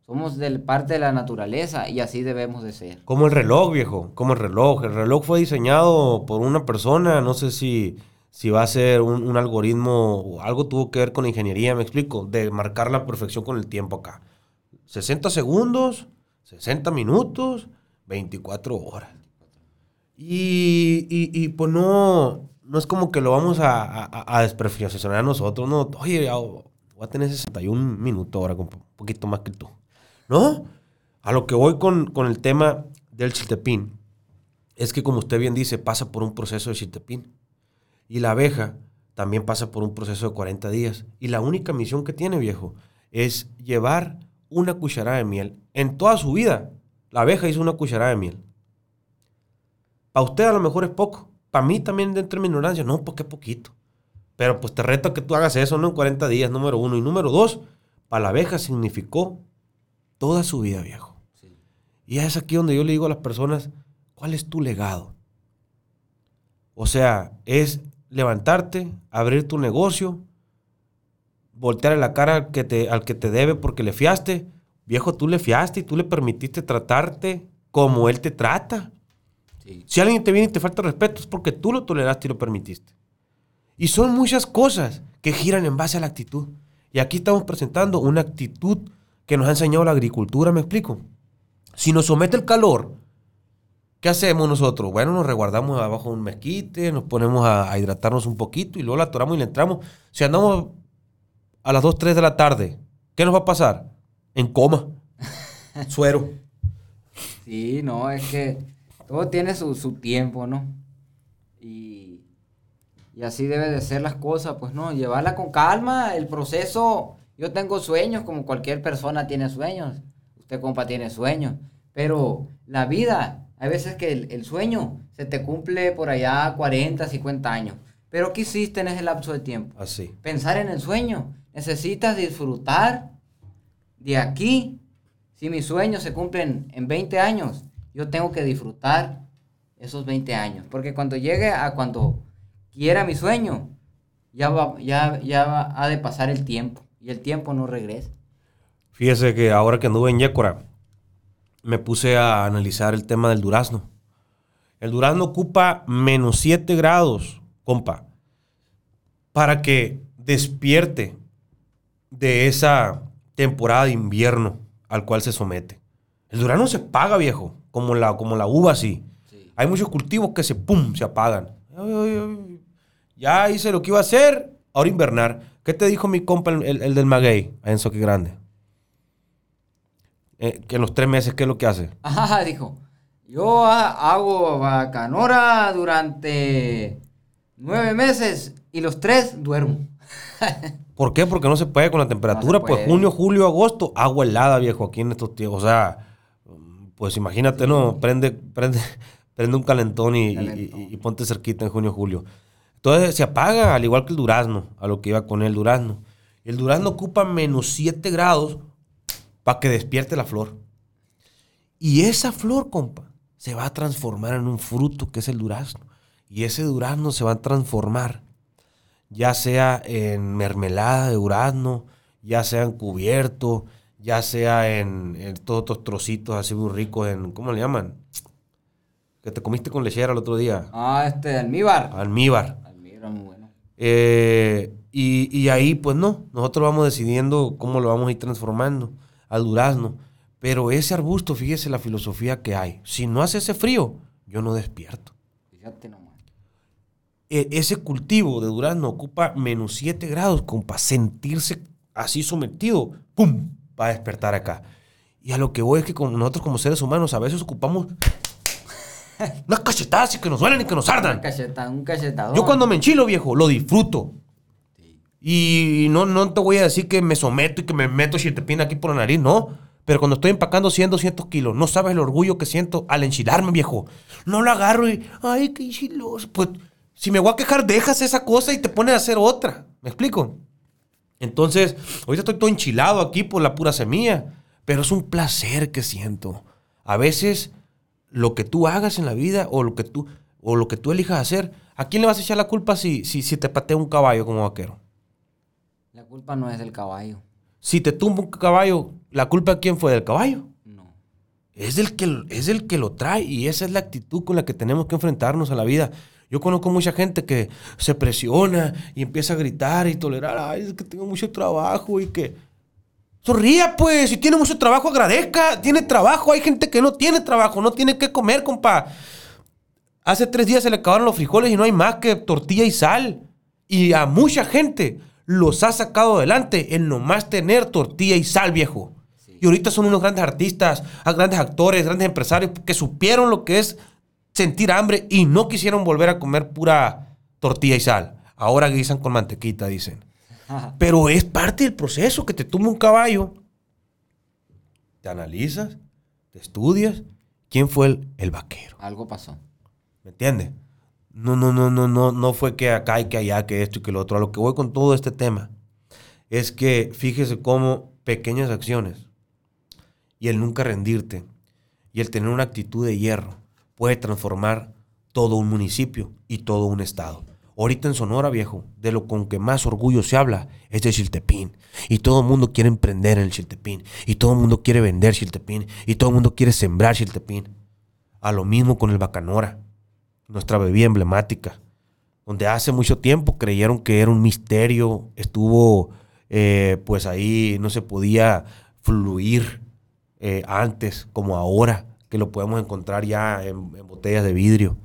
Somos del parte de la naturaleza y así debemos de ser. Como el reloj, viejo. Como el reloj. El reloj fue diseñado por una persona. No sé si, si va a ser un, algoritmo o algo tuvo que ver con ingeniería, me explico. De marcar la perfección con el tiempo acá. 60 segundos, 60 minutos, 24 horas. Y, y, y, pues no, no es como que lo vamos a, a, a nosotros, no. Oye, voy a tener 61 minutos ahora, un poquito más que tú. ¿No? A lo que voy con, con el tema del chiltepín es que, como usted bien dice, pasa por un proceso de chiltepín. Y la abeja también pasa por un proceso de 40 días. Y la única misión que tiene, viejo, es llevar una cucharada de miel. En toda su vida, la abeja hizo una cucharada de miel. Para usted a lo mejor es poco. Para mí también, dentro de mi ignorancia, no, porque es poquito. Pero pues te reto a que tú hagas eso, ¿no? En 40 días, número uno. Y número dos, para la abeja significó toda su vida, viejo. Y es aquí donde yo le digo a las personas, ¿cuál es tu legado? O sea, es levantarte, abrir tu negocio, voltear la cara al que, te, al que te debe porque le fiaste. Viejo, tú le fiaste y tú le permitiste tratarte como él te trata. Si alguien te viene y te falta respeto es porque tú lo toleraste y lo permitiste. Y son muchas cosas que giran en base a la actitud. Y aquí estamos presentando una actitud que nos ha enseñado la agricultura, ¿me explico? Si nos somete el calor, ¿qué hacemos nosotros? Bueno, nos reguardamos abajo de un mezquite, nos ponemos a, hidratarnos un poquito y luego la atoramos y le entramos. Si andamos a las 2, 3 de la tarde, ¿qué nos va a pasar? En coma. Suero. Sí, no, es que todo tiene su, su tiempo, ¿no? Y, y, así debe de ser las cosas, pues no, llevarla con calma, el proceso, yo tengo sueños como cualquier persona tiene sueños, usted compa tiene sueños, pero la vida, hay veces que el, el sueño se te cumple por allá 40, 50 años, pero ¿qué hiciste en ese lapso de tiempo? Así. Pensar en el sueño, necesitas disfrutar de aquí, si mis sueños se cumplen en 20 años, yo tengo que disfrutar esos 20 años. Porque cuando llegue a cuando quiera mi sueño, ya, va, ya, ya va, ha de pasar el tiempo. Y el tiempo no regresa. Fíjese que ahora que anduve en Yécora, me puse a analizar el tema del durazno. El durazno ocupa menos 7 grados, compa, para que despierte de esa temporada de invierno al cual se somete. El durazno se paga, viejo como la, como la uva así. Hay muchos cultivos que se pum, se apagan. Ya hice lo que iba a hacer, ahora invernar. ¿Qué te dijo mi compa, el, el del maguey, en Soque Grande? Eh, que en los tres meses, ¿qué es lo que hace? Ajá, dijo. Yo hago bacanora durante nueve meses y los tres duermo. ¿Por qué? Porque no se puede con la temperatura. pues junio, julio, agosto, agua helada, viejo, aquí en estos tiempos. O sea, pues imagínate, ¿no? Prende, prende, prende un calentón y, ponte cerquita en junio, julio. Entonces se apaga, al igual que el durazno, a lo que iba con el durazno. El durazno ocupa menos 7 grados para que despierte la flor. Y esa flor, compa, se va a transformar en un fruto que es el durazno. Y ese durazno se va a transformar, ya sea en mermelada de durazno, ya sea en cubierto, ya sea en, todos estos trocitos así muy ricos en, ¿cómo le llaman? Que te comiste con lechera el otro día. Ah, este, almíbar. Almíbar. Almíbar, muy bueno. Eh, y, y, ahí, pues no, nosotros vamos decidiendo cómo lo vamos a ir transformando al durazno. Pero ese arbusto, fíjese la filosofía que hay. Si no hace ese frío, yo no despierto. Fíjate nomás. E, ese cultivo de durazno ocupa menos 7 grados, como para sentirse así sometido. ¡Pum! Va a despertar acá. Y a lo que voy es que con nosotros como seres humanos a veces ocupamos unas cachetadas y que nos duelen y que nos ardan. un cachetador. Yo cuando me enchilo, viejo, lo disfruto. Y no, no te voy a decir que me someto y que me meto chiltepín aquí por la nariz, no. Pero cuando estoy empacando 100, 200 kilos, no sabes el orgullo que siento al enchilarme, viejo. No lo agarro y, ay, qué enchiloso. Pues, si me voy a quejar, dejas esa cosa y te pones a hacer otra. ¿Me explico? Entonces, ahorita estoy todo enchilado aquí por la pura semilla, pero es un placer que siento. A veces lo que tú hagas en la vida o lo que tú, o lo que tú elijas hacer, ¿a quién le vas a echar la culpa si, si, si te patea un caballo como vaquero? La culpa no es del caballo. Si te tumba un caballo, ¿la culpa de quién fue? ¿Del caballo? No. Es del que, es el que lo trae y esa es la actitud con la que tenemos que enfrentarnos a la vida. Yo conozco mucha gente que se presiona y empieza a gritar y tolerar, ay, es que tengo mucho trabajo y que... Sonría, pues, si tiene mucho trabajo, agradezca, tiene trabajo, hay gente que no tiene trabajo, no tiene que comer, compa. Hace tres días se le acabaron los frijoles y no hay más que tortilla y sal. Y a mucha gente los ha sacado adelante en nomás tener tortilla y sal, viejo. Y ahorita son unos grandes artistas, grandes actores, grandes empresarios que supieron lo que es sentir hambre y no quisieron volver a comer pura tortilla y sal. Ahora guisan con mantequita, dicen. Pero es parte del proceso que te toma un caballo. Te analizas, te estudias. ¿Quién fue el, el vaquero? Algo pasó. ¿Me entiendes? No, no, no, no, no, no fue que acá y que allá, que esto y que lo otro. A lo que voy con todo este tema es que fíjese cómo pequeñas acciones y el nunca rendirte y el tener una actitud de hierro puede transformar todo un municipio y todo un estado. Ahorita en Sonora, viejo, de lo con que más orgullo se habla es de Chiltepín. Y todo el mundo quiere emprender en el Chiltepín. Y todo el mundo quiere vender Chiltepín. Y todo el mundo quiere sembrar Chiltepín. A lo mismo con el Bacanora, nuestra bebida emblemática, donde hace mucho tiempo creyeron que era un misterio, estuvo eh, pues ahí, no se podía fluir eh, antes como ahora, que lo podemos encontrar ya en botellas de vidrio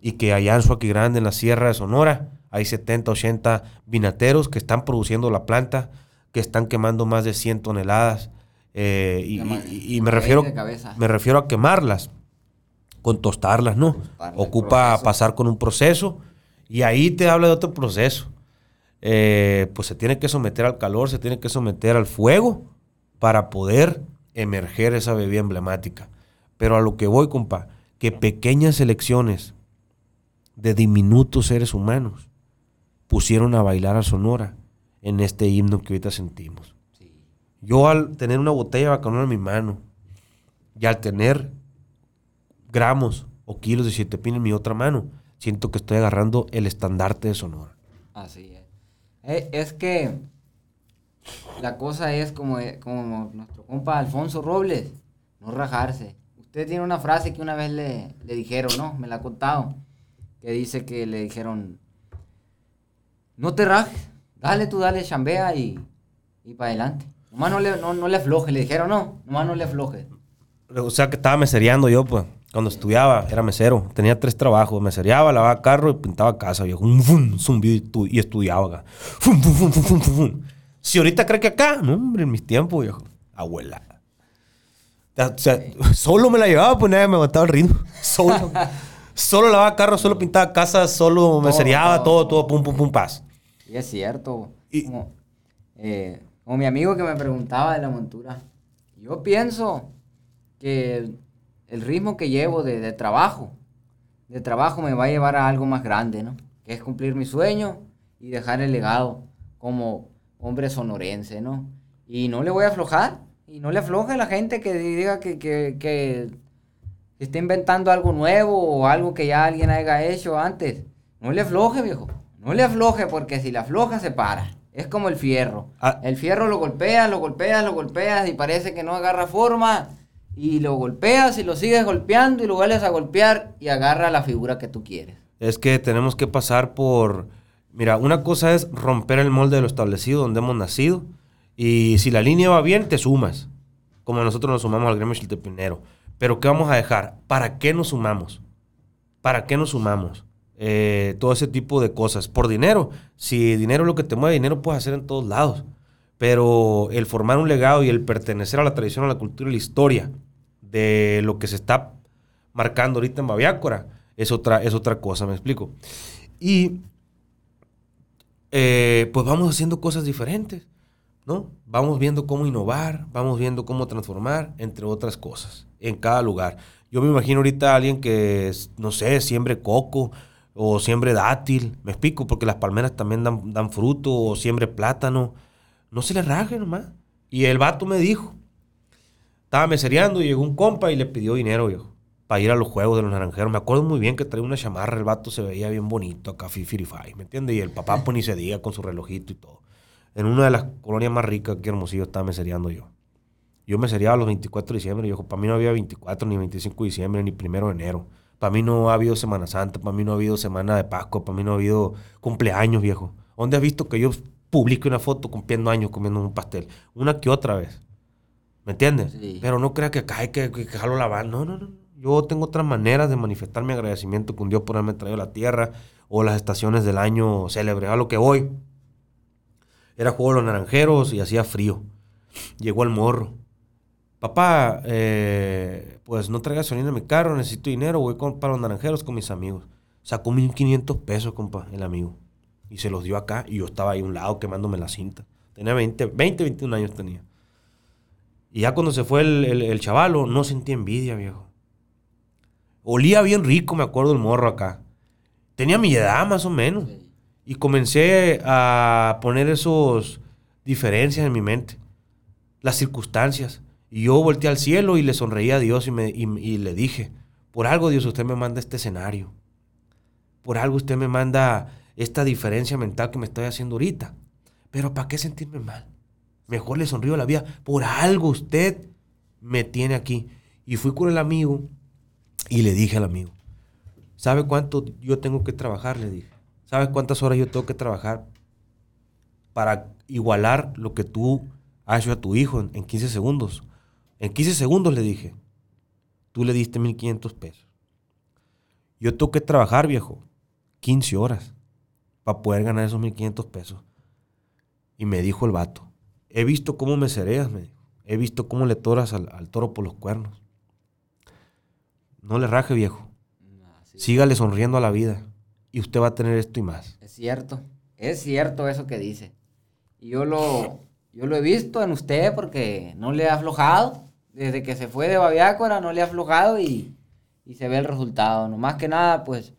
y que allá en Suaki Grande, en la Sierra de Sonora, hay 70, 80 vinateros que están produciendo la planta, que están quemando más de 100 toneladas. Eh, y, me, refiero, me refiero a quemarlas, con tostarlas, ¿no? Ocupa pasar con un proceso y ahí te habla de otro proceso. Eh, pues se tiene que someter al calor, se tiene que someter al fuego para poder emerger esa bebida emblemática. Pero a lo que voy, compa, que pequeñas elecciones de diminutos seres humanos pusieron a bailar a Sonora en este himno que ahorita sentimos. Yo al tener una botella de bacanora en mi mano y al tener gramos o kilos de siete pin en mi otra mano, siento que estoy agarrando el estandarte de Sonora. Así es. Eh, es que la cosa es como, como nuestro compa Alfonso Robles, no rajarse. Usted tiene una frase que una vez le, le dijeron, ¿no? Me la ha contado que dice que le dijeron, no te rajes, dale tú, dale, chambea y, y para adelante. Nomás no le, no, no le afloje, le dijeron, no, nomás no le afloje. O sea que estaba mesereando yo, pues. Cuando estudiaba, era mesero. Tenía tres trabajos. Mesereaba, lavaba carro y pintaba casa, viejo. Un y, estudiaba si ahorita cree que acá, no, hombre, en mis tiempos, viejo. Abuela. O sea, solo me la llevaba, pues nadie me aguantaba el ritmo. Solo. solo lavaba carro, solo pintaba casas, solo me seriaba, todo, todo, pum, pum, pum, paz. Y es cierto. Eh, como, mi amigo que me preguntaba de la montura, yo pienso que el ritmo que llevo de, trabajo, de trabajo me va a llevar a algo más grande, ¿no? Que es cumplir mi sueño y dejar el legado como hombre sonorense, ¿no? Y no le voy a aflojar, y no le afloje a la gente que diga que, que está inventando algo nuevo o algo que ya alguien haya hecho antes, no le afloje, viejo. No le afloje porque si le afloja se para. Es como el fierro. Ah. El fierro lo golpeas, lo golpeas, lo golpeas y parece que no agarra forma. Y lo golpeas y lo sigues golpeando y lo vuelves a golpear y agarra la figura que tú quieres. Es que tenemos que pasar por... Mira, una cosa es romper el molde de lo establecido donde hemos nacido. Y si la línea va bien, te sumas. Como nosotros nos sumamos al gremio chiltepinero. Pero ¿qué vamos a dejar? ¿Para qué nos sumamos? ¿Para qué nos sumamos? Eh, todo ese tipo de cosas. Por dinero. Si dinero es lo que te mueve, dinero puedes hacer en todos lados. Pero el formar un legado y el pertenecer a la tradición, a la cultura y la historia de lo que se está marcando ahorita en Baviácora es otra, es otra cosa, me explico. Y eh, pues vamos haciendo cosas diferentes, ¿no? Vamos viendo cómo innovar, vamos viendo cómo transformar, entre otras cosas en cada lugar. Yo me imagino ahorita a alguien que, no sé, siembre coco o siembre dátil, me explico, porque las palmeras también dan, dan fruto, o siembre plátano. No se le raje nomás. Y el vato me dijo, estaba mesereando y llegó un compa y le pidió dinero, viejo, para ir a los juegos de los naranjeros. Me acuerdo muy bien que traía una chamarra, el vato se veía bien bonito acá, fifirify, ¿me entiendes? Y el papá pues ni se con su relojito y todo. En una de las colonias más ricas que Hermosillo estaba mesereando yo. Yo me sería a los 24 de diciembre. Yo, para mí no había 24, ni 25 de diciembre, ni primero de enero. Para mí no ha habido Semana Santa, para mí no ha habido Semana de Pascua, para mí no ha habido cumpleaños, viejo. ¿Dónde has visto que yo publique una foto cumpliendo años comiendo un pastel? Una que otra vez. ¿Me entiendes? Pero no crea que acá hay que, que, jalo la No, no, no. Yo tengo otras maneras de manifestar mi agradecimiento con Dios por haberme traído a la tierra o las estaciones del año célebre. A lo que voy. Era juego de los naranjeros y hacía frío. Llegó el morro papá, eh, pues no traiga gasolina en mi carro, necesito dinero, voy con, para los naranjeros con mis amigos. Sacó 1500 pesos, compa, el amigo. Y se los dio acá y yo estaba ahí a un lado quemándome la cinta. Tenía 20, 20 21 años tenía. Y ya cuando se fue el, el, el chavalo, no sentí envidia, viejo. Olía bien rico, me acuerdo el morro acá. Tenía mi edad más o menos. Y comencé a poner esos diferencias en mi mente. Las circunstancias. Y yo volteé al cielo y le sonreí a Dios y, me, y, le dije, por algo Dios usted me manda este escenario. Por algo usted me manda esta diferencia mental que me estoy haciendo ahorita. Pero ¿para qué sentirme mal? Mejor le sonrío la vida. Por algo usted me tiene aquí. Y fui con el amigo y le dije al amigo, ¿sabe cuánto yo tengo que trabajar? Le dije. ¿Sabes cuántas horas yo tengo que trabajar para igualar lo que tú has hecho a tu hijo en, en 15 segundos? En 15 segundos le dije, tú le diste 1500 pesos. Yo tengo que trabajar, viejo, 15 horas para poder ganar esos 1500 pesos. Y me dijo el vato, he visto cómo me cereas, me dijo. He visto cómo le toras al, al toro por los cuernos. No le raje, viejo. Así Sígale sonriendo a la vida. Y usted va a tener esto y más. Es cierto, es cierto eso que dice. Y yo lo, yo lo he visto en usted porque no le ha aflojado. Desde que se fue de Babiácora no le ha aflojado y, y se ve el resultado. No más que nada, pues,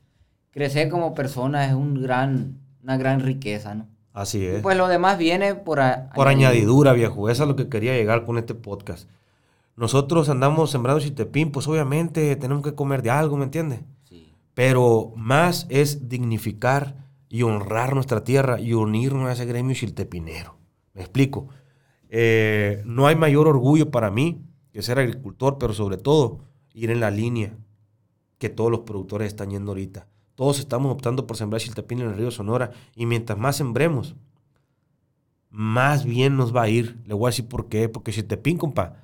crecer como persona es un gran, una gran riqueza, ¿no? Así Y es. pues lo demás viene por, a- Por añadidura, viejo. Eso es lo que quería llegar con este podcast. Nosotros andamos sembrando chiltepín, pues obviamente tenemos que comer de algo, ¿me entiendes? Pero más es dignificar y honrar nuestra tierra y unirnos a ese gremio chiltepinero. ¿Me explico? Eh, no hay mayor orgullo para mí que ser agricultor, pero sobre todo ir en la línea que todos los productores están yendo ahorita. Todos estamos optando por sembrar chiltepín en el río Sonora y mientras más sembremos, más bien nos va a ir. Le voy a decir por qué. Porque chiltepín, compa,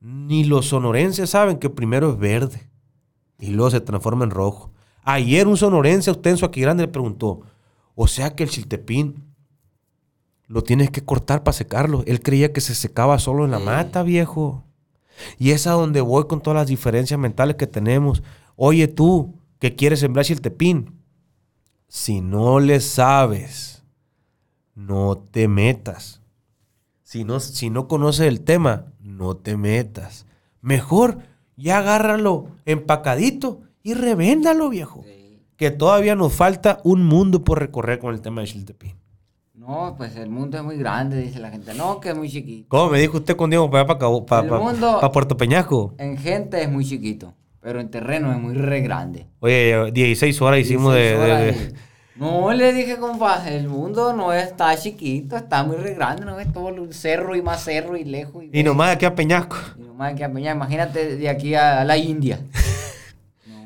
ni los sonorenses saben que primero es verde y luego se transforma en rojo. Ayer un sonorense usted en su aquí grande le preguntó, o sea que el chiltepín lo tienes que cortar para secarlo. Él creía que se secaba solo en la mata, viejo. Y es a donde voy con todas las diferencias mentales que tenemos. Oye tú, que quieres sembrar chiltepín, si no le sabes, no te metas. Si no, si no conoces el tema, no te metas. Mejor ya agárralo empacadito y revéndalo, viejo. Sí. Que todavía nos falta un mundo por recorrer con el tema de Chiltepín. No, pues el mundo es muy grande, dice la gente. No, que es muy chiquito. ¿Cómo me dijo usted con Diego para para, para, Puerto Peñasco? En gente es muy chiquito, pero en terreno es muy re grande. Oye, 16 horas hicimos de... 16 de- horas de- y- No, le dije, compa, el mundo no está chiquito, está muy re grande, no es todo el cerro y más cerro y lejos. Y nomás de aquí a Peñasco. Y nomás que a Peña, imagínate de aquí a la India. No.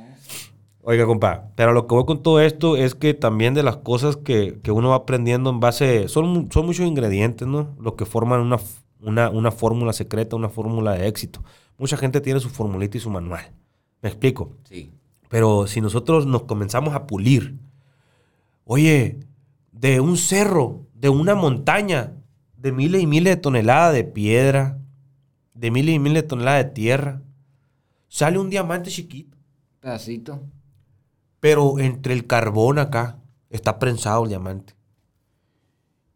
Oiga, compa, pero lo que voy con todo esto es que también de las cosas que, que uno va aprendiendo en base... Son, son muchos ingredientes, ¿no? Los que forman una, una, una fórmula secreta, una fórmula de éxito. Mucha gente tiene su formulita y su manual. ¿Me explico? Sí. Pero si nosotros nos comenzamos a pulir, oye, de un cerro, de una montaña, de miles y miles de toneladas de piedra, de miles y miles de toneladas de tierra, sale un diamante chiquito. Pedacito. Pero entre el carbón acá está prensado el diamante.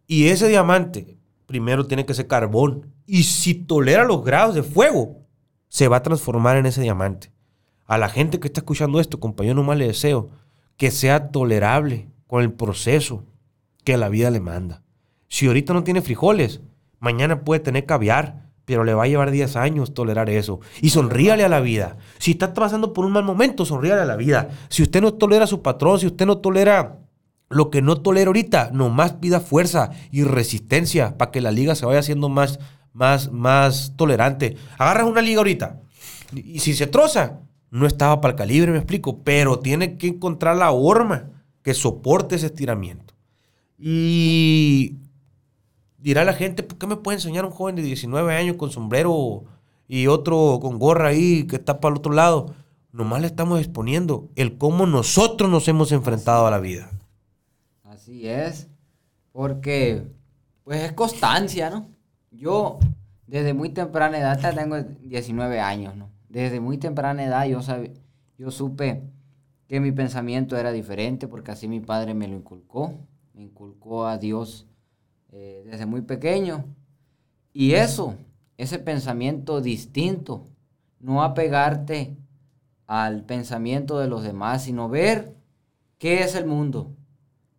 Y ese diamante primero tiene que ser carbón. Y si tolera los grados de fuego, se va a transformar en ese diamante. A la gente que está escuchando esto, compañero, nomás le deseo que sea tolerable con el proceso que la vida le manda. Si ahorita no tiene frijoles, mañana puede tener caviar, pero le va a llevar 10 años tolerar eso. Y sonríale a la vida. Si está pasando por un mal momento, sonríale a la vida. Si usted no tolera a su patrón, si usted no tolera lo que no tolera ahorita, nomás pida fuerza y resistencia para que la liga se vaya haciendo más, más, más tolerante. Agarras una liga ahorita y si se troza, no estaba para el calibre, me explico, pero tiene que encontrar la horma que soporte ese estiramiento. Y dirá la gente, ¿por qué me puede enseñar un joven de 19 años con sombrero y otro con gorra ahí que está para el otro lado? Nomás le estamos exponiendo el cómo nosotros nos hemos enfrentado a la vida. Así es. Porque, pues es constancia, ¿no? Yo, desde muy temprana edad, ya tengo 19 años, ¿no? Desde muy temprana edad yo, sab- yo supe que mi pensamiento era diferente porque así mi padre me lo inculcó, me inculcó a Dios eh, desde muy pequeño. Y eso, ese pensamiento distinto, no apegarte al pensamiento de los demás, sino ver qué es el mundo,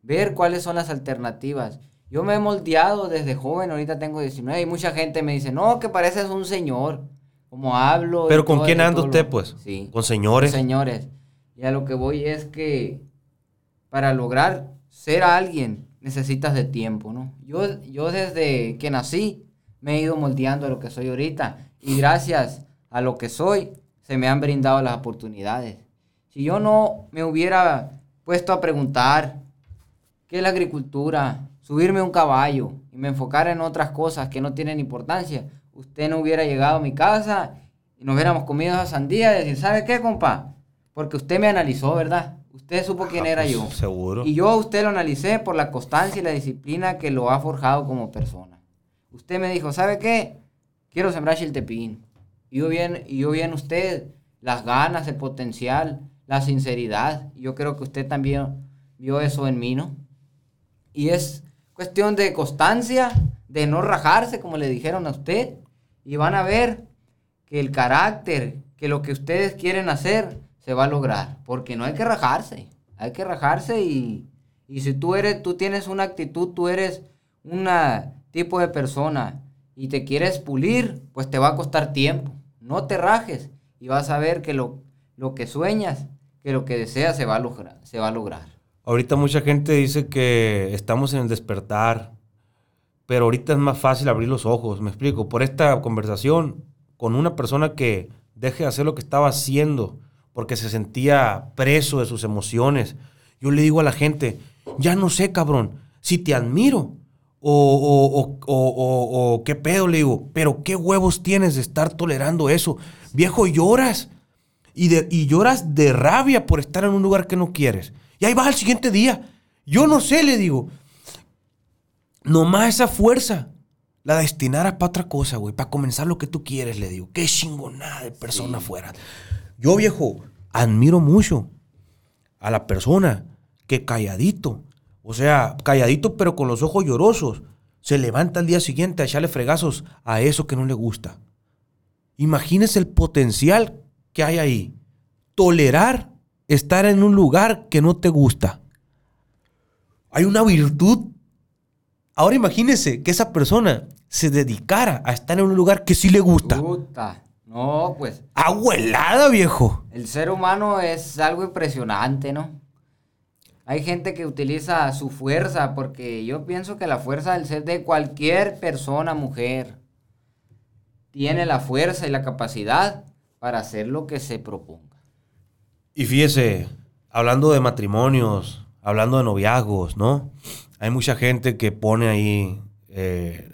ver cuáles son las alternativas. Yo me he moldeado desde joven, ahorita tengo 19 y mucha gente me dice, no, que pareces un señor, como hablo. Pero ¿con quién anda usted, lo- pues? Sí. Con señores. Señores. Y a lo que voy es que para lograr ser alguien necesitas de tiempo, ¿no? Yo, yo desde que nací me he ido moldeando a lo que soy ahorita y gracias a lo que soy se me han brindado las oportunidades. Si yo no me hubiera puesto a preguntar qué es la agricultura, subirme un caballo y me enfocara en otras cosas que no tienen importancia, usted no hubiera llegado a mi casa y nos hubiéramos comido esa sandía y decir, ¿sabe qué, compa? Porque usted me analizó, ¿verdad? Usted supo quién Ah, era pues, yo. Seguro. Y yo a usted lo analicé por la constancia y la disciplina que lo ha forjado como persona. Usted me dijo, ¿sabe qué? Quiero sembrar chiltepín. Y yo vi en, y yo vi en usted las ganas, el potencial, la sinceridad. Y Yo creo que usted también vio eso en mí, ¿no? Y es cuestión de constancia, de no rajarse, como le dijeron a usted. Y van a ver que el carácter, que lo que ustedes quieren hacer, se va a lograr. Porque no hay que rajarse. Hay que rajarse y, y si tú eres, tú tienes una actitud, tú eres un tipo de persona y te quieres pulir, pues te va a costar tiempo. No te rajes y vas a ver que lo, lo que sueñas, que lo que deseas se va a lograr. Se va a lograr. Ahorita mucha gente dice que estamos en el despertar, pero ahorita es más fácil abrir los ojos, me explico. Por esta conversación con una persona que deje de hacer lo que estaba haciendo porque se sentía preso de sus emociones. Yo le digo a la gente, ya no sé, cabrón, si te admiro o, o, o, o, qué pedo, le digo, pero qué huevos tienes de estar tolerando eso. Viejo, lloras. Y, de- y lloras de rabia por estar en un lugar que no quieres. Y ahí vas al siguiente día. Yo no sé, le digo. Nomás esa fuerza la destinaras para otra cosa, güey. Para comenzar lo que tú quieres, le digo. Qué chingonada de persona fuera. Yo, viejo, admiro mucho a la persona que calladito, o sea, calladito pero con los ojos llorosos, se levanta al día siguiente a echarle fregazos a eso que no le gusta. Imagínese el potencial que hay ahí. Tolerar estar en un lugar que no te gusta. Hay una virtud. Ahora imagínese que esa persona se dedicara a estar en un lugar que sí le gusta. No, pues Abuelada, viejo. el ser humano es algo impresionante, ¿no? Hay gente que utiliza su fuerza, porque yo pienso que la fuerza del ser de cualquier persona, mujer, tiene la fuerza y la capacidad para hacer lo que se proponga. Y fíjese, hablando de matrimonios, hablando de noviazgos, ¿no? Hay mucha gente que pone ahí, eh,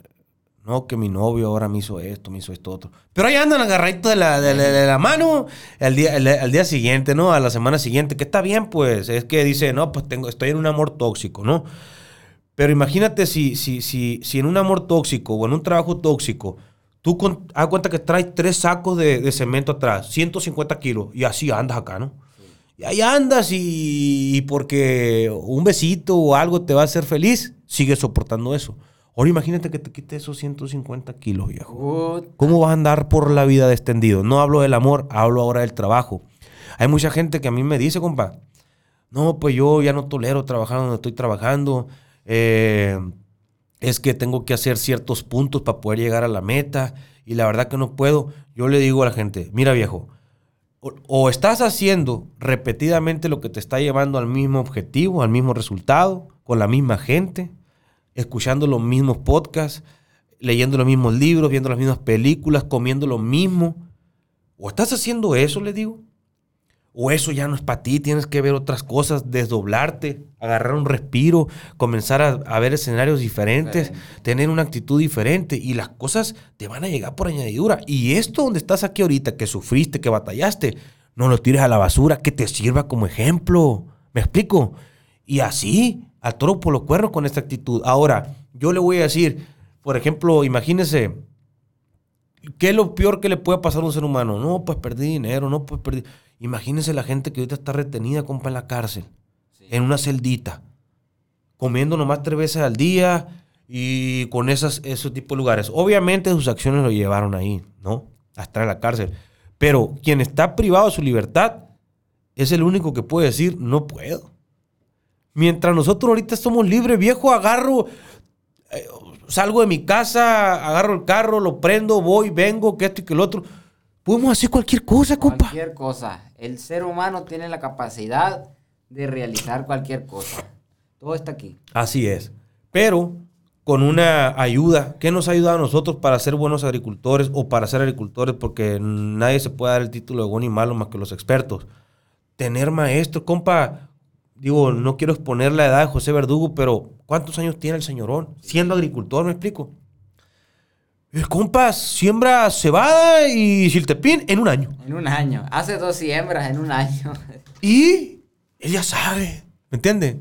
no, que mi novio ahora me hizo esto, me hizo esto otro. Pero ahí andan agarraditos de la, de, la- mano al día, el- al día siguiente, ¿no? A la semana siguiente, que está bien, pues. Es que dice, no, pues tengo, estoy en un amor tóxico, ¿no? Pero imagínate si, si, si, si en un amor tóxico o en un trabajo tóxico, tú con, haz cuenta que traes tres sacos de, de cemento atrás, 150 kilos, y así andas acá, ¿no? Y ahí andas y, y porque un besito o algo te va a hacer feliz, sigues soportando eso. Ahora imagínate que te quite esos 150 kilos, viejo. ¿Cómo vas a andar por la vida de extendido? No hablo del amor, hablo ahora del trabajo. Hay mucha gente que a mí me dice, compa, no, pues yo ya no tolero trabajar donde estoy trabajando. eh, es que tengo que hacer ciertos puntos para poder llegar a la meta y la verdad que no puedo. Yo le digo a la gente, mira viejo, o, o estás haciendo repetidamente lo que te está llevando al mismo objetivo, al mismo resultado, con la misma gente, escuchando los mismos podcasts, leyendo los mismos libros, viendo las mismas películas, comiendo lo mismo. O estás haciendo eso, le digo. O eso ya no es para ti, tienes que ver otras cosas, desdoblarte, agarrar un respiro, comenzar a, a ver escenarios diferentes, Diferente. tener una actitud diferente y las cosas te van a llegar por añadidura. Y esto donde estás aquí ahorita, que sufriste, que batallaste, no lo tires a la basura, que te sirva como ejemplo. ¿Me explico? Y así, al toro por los cuernos con esta actitud. Ahora, yo le voy a decir, por ejemplo, imagínese ¿qué es lo peor que le puede pasar a un ser humano? No, pues perdí dinero, no, pues perdí. Imagínense la gente que ahorita está retenida, compa, en la cárcel, en una celdita, comiendo nomás tres veces al día y con esas, esos tipos de lugares. Obviamente sus acciones lo llevaron ahí, ¿no? A estar en la cárcel. Pero quien está privado de su libertad es el único que puede decir, no puedo. Mientras nosotros ahorita somos libres, viejo, agarro, eh, salgo de mi casa, agarro el carro, lo prendo, voy, vengo, que esto y que el otro. Podemos hacer cualquier cosa, compa. Cualquier cosa. El ser humano tiene la capacidad de realizar cualquier cosa. Todo está aquí. Así es. Pero con una ayuda, ¿qué nos ha ayudado a nosotros para ser buenos agricultores o para ser agricultores? Porque nadie se puede dar el título de bueno y malo más que los expertos. Tener maestros, compa, digo, no quiero exponer la edad de José Verdugo, pero ¿cuántos años tiene el señorón? Siendo agricultor, ¿me explico? El compa siembra cebada y siltepín en un año. En un año. Hace dos siembras en un año. Y él ya sabe, ¿me entiende?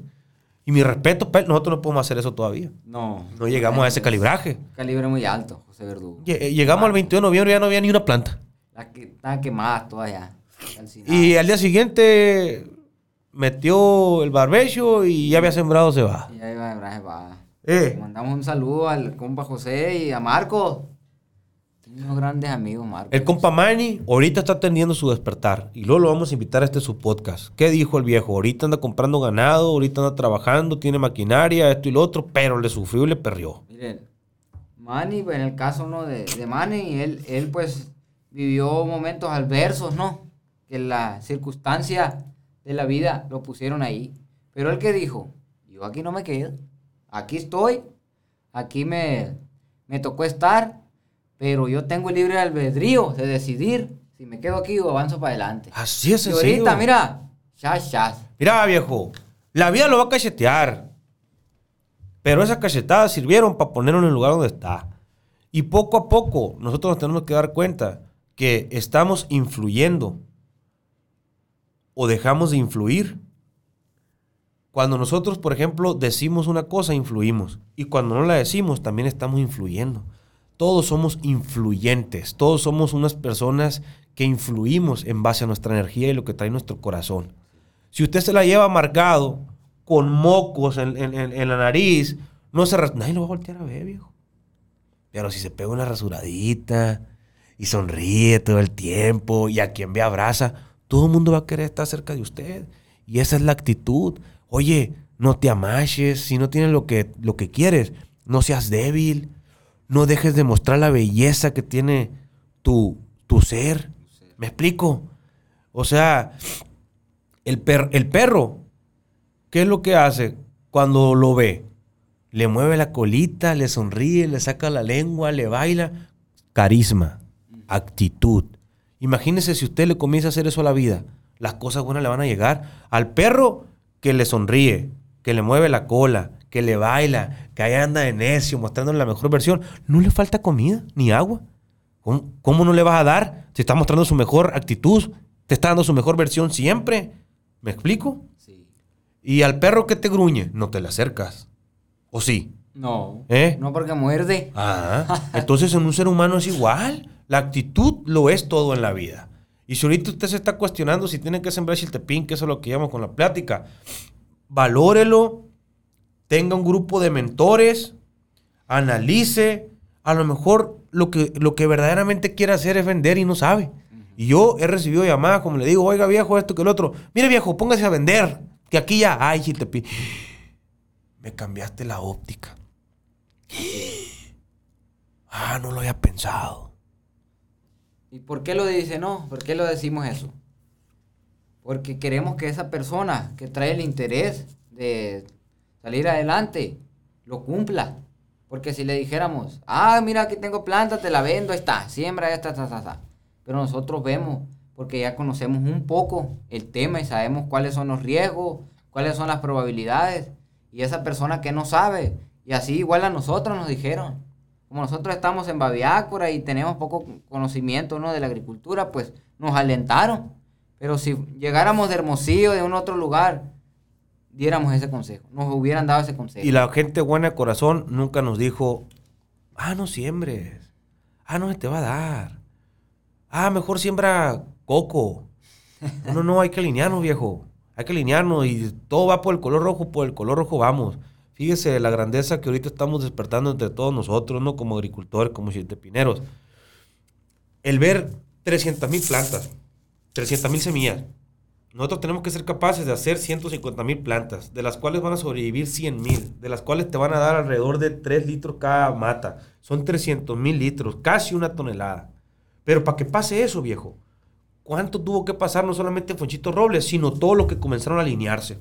Y mi respeto, pero nosotros no podemos hacer eso todavía. No. No llegamos a ese calibraje. Calibre muy alto, José Verdugo. Lle- Llegamos al 21 de noviembre y ya no había ni una planta. Estaban quemadas todas ya. Y al día siguiente metió el barbecho y ya había sembrado cebada. Y ahí va, Ibrahim, va. Eh, Mandamos un saludo al compa José y a Marco. Tiene unos grandes amigos, Marco. el compa Manny ahorita está atendiendo su despertar y luego lo vamos a invitar a este su podcast. ¿Qué dijo el viejo? Ahorita anda comprando ganado, ahorita anda trabajando, tiene maquinaria, esto y lo otro, pero le sufrió y le perrió. Miren, Manny, pues, en el caso ¿no? de, de Manny, él, él pues vivió momentos adversos, ¿no? Que la circunstancia de la vida lo pusieron ahí. Pero él que dijo, yo aquí no me quedo, aquí estoy, aquí me, me tocó estar, pero yo tengo el libre albedrío de decidir si me quedo aquí o avanzo para adelante. Así es Y ahorita, mira, chas, chas. Mira, viejo, la vida lo va a cachetear. Pero esas cachetadas sirvieron para ponerlo en el lugar donde está. Y poco a poco nosotros nos tenemos que dar cuenta que estamos influyendo o dejamos de influir. Cuando nosotros, por ejemplo, decimos una cosa, influimos. Y cuando no la decimos, también estamos influyendo. Todos somos influyentes. Todos somos unas personas que influimos en base a nuestra energía y lo que trae nuestro corazón. Si usted se la lleva marcado con mocos en, la nariz, no se nadie lo va a voltear a ver, viejo. Pero si se pega una rasuradita y sonríe todo el tiempo y a quien ve abraza, todo el mundo va a querer estar cerca de usted. Y esa es la actitud. Oye, no te amaches, si no tienes lo que, lo que quieres, no seas débil, no dejes de mostrar la belleza que tiene tu, tu ser. ¿Me explico? O sea, el, per- el perro, ¿qué es lo que hace cuando lo ve? Le mueve la colita, le sonríe, le saca la lengua, le baila. Carisma, actitud. Imagínese si usted le comienza a hacer eso a la vida. Las cosas buenas le van a llegar. Al perro que le sonríe, que le mueve la cola, que le baila, que ahí anda de necio, mostrándole la mejor versión, no le falta comida ni agua. ¿Cómo, cómo no le vas a dar? Si está mostrando su mejor actitud, te está dando su mejor versión siempre. ¿Me explico? Sí. Y al perro que te gruñe, no te le acercas. ¿O sí? No. ¿Eh? No porque muerde. Ah, entonces en un ser humano es igual. La actitud lo es todo en la vida. Y si ahorita usted se está cuestionando si tiene que sembrar chiltepín, que eso es lo que llamamos con la plática, valórelo, tenga un grupo de mentores, analice, a lo mejor lo que, lo que verdaderamente quiere hacer es vender y no sabe. Y yo he recibido llamadas, como le digo, oiga viejo, esto que el otro, mire viejo, póngase a vender, que aquí ya hay chiltepín. Me cambiaste la óptica. Ah, no lo había pensado. ¿Y por qué lo dice no? ¿Por qué lo decimos eso? Porque queremos que esa persona que trae el interés de salir adelante lo cumpla. Porque si le dijéramos, ah, mira, aquí tengo planta, te la vendo, está, siembra esta, ta, ta, ta. Pero nosotros vemos, porque ya conocemos un poco el tema y sabemos cuáles son los riesgos, cuáles son las probabilidades. Y esa persona que no sabe, y así igual a nosotros nos dijeron, como nosotros estamos en Babiácora y tenemos poco conocimiento ¿no? de la agricultura, pues nos alentaron. Pero si llegáramos de Hermosillo, de un otro lugar, diéramos ese consejo, nos hubieran dado ese consejo. Y la gente buena de corazón nunca nos dijo, ah, no siembres. Ah, no se te va a dar. Ah, mejor siembra coco. No, no, hay que alinearnos, viejo. Hay que alinearnos y todo va por el color rojo, por el color rojo vamos. Fíjese la grandeza que ahorita estamos despertando entre todos nosotros, ¿no? Como agricultores, como chiltepineros. El ver 300 mil plantas, 300 mil semillas. Nosotros tenemos que ser capaces de hacer 150 mil plantas, de las cuales van a sobrevivir 100 mil, de las cuales te van a dar alrededor de 3 litros cada mata. Son 300 mil litros, casi una tonelada. Pero para que pase eso, viejo, ¿cuánto tuvo que pasar no solamente Fonchito Robles, sino todos los que comenzaron a alinearse?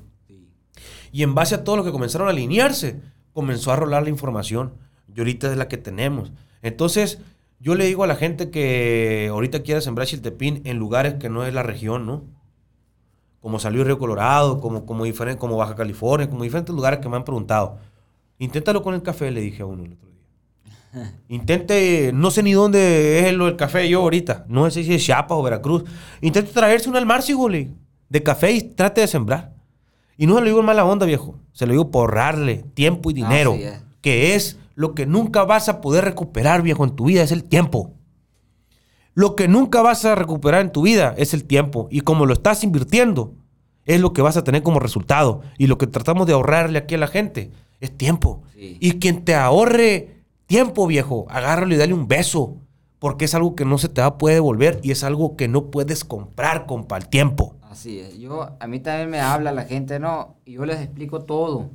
Y en base a todo lo que comenzaron a alinearse, comenzó a rolar la información. Y ahorita es la que tenemos. Entonces, yo le digo a la gente que ahorita quiere sembrar chiltepín en lugares que no es la región, ¿no? Como salió Río Colorado, como, como, diferente, como Baja California, como diferentes lugares que me han preguntado. Inténtalo con el café, le dije a uno el otro día. Intente, no sé ni dónde es lo del café yo ahorita. No sé si es Chiapas o Veracruz. Intente traerse un almárcigo de café y trate de sembrar. Y no se lo digo en mala onda, viejo. Se lo digo por ahorrarle tiempo y dinero. Que es lo que nunca vas a poder recuperar, viejo, en tu vida, es el tiempo. Lo que nunca vas a recuperar en tu vida es el tiempo. Y como lo estás invirtiendo, es lo que vas a tener como resultado. Y lo que tratamos de ahorrarle aquí a la gente es tiempo. Y quien te ahorre tiempo, viejo, agárralo y dale un beso. Porque es algo que no se te va a poder devolver y es algo que no puedes comprar, compa, el tiempo. Así es. Yo, a mí también me habla la gente, ¿no? Y yo les explico todo.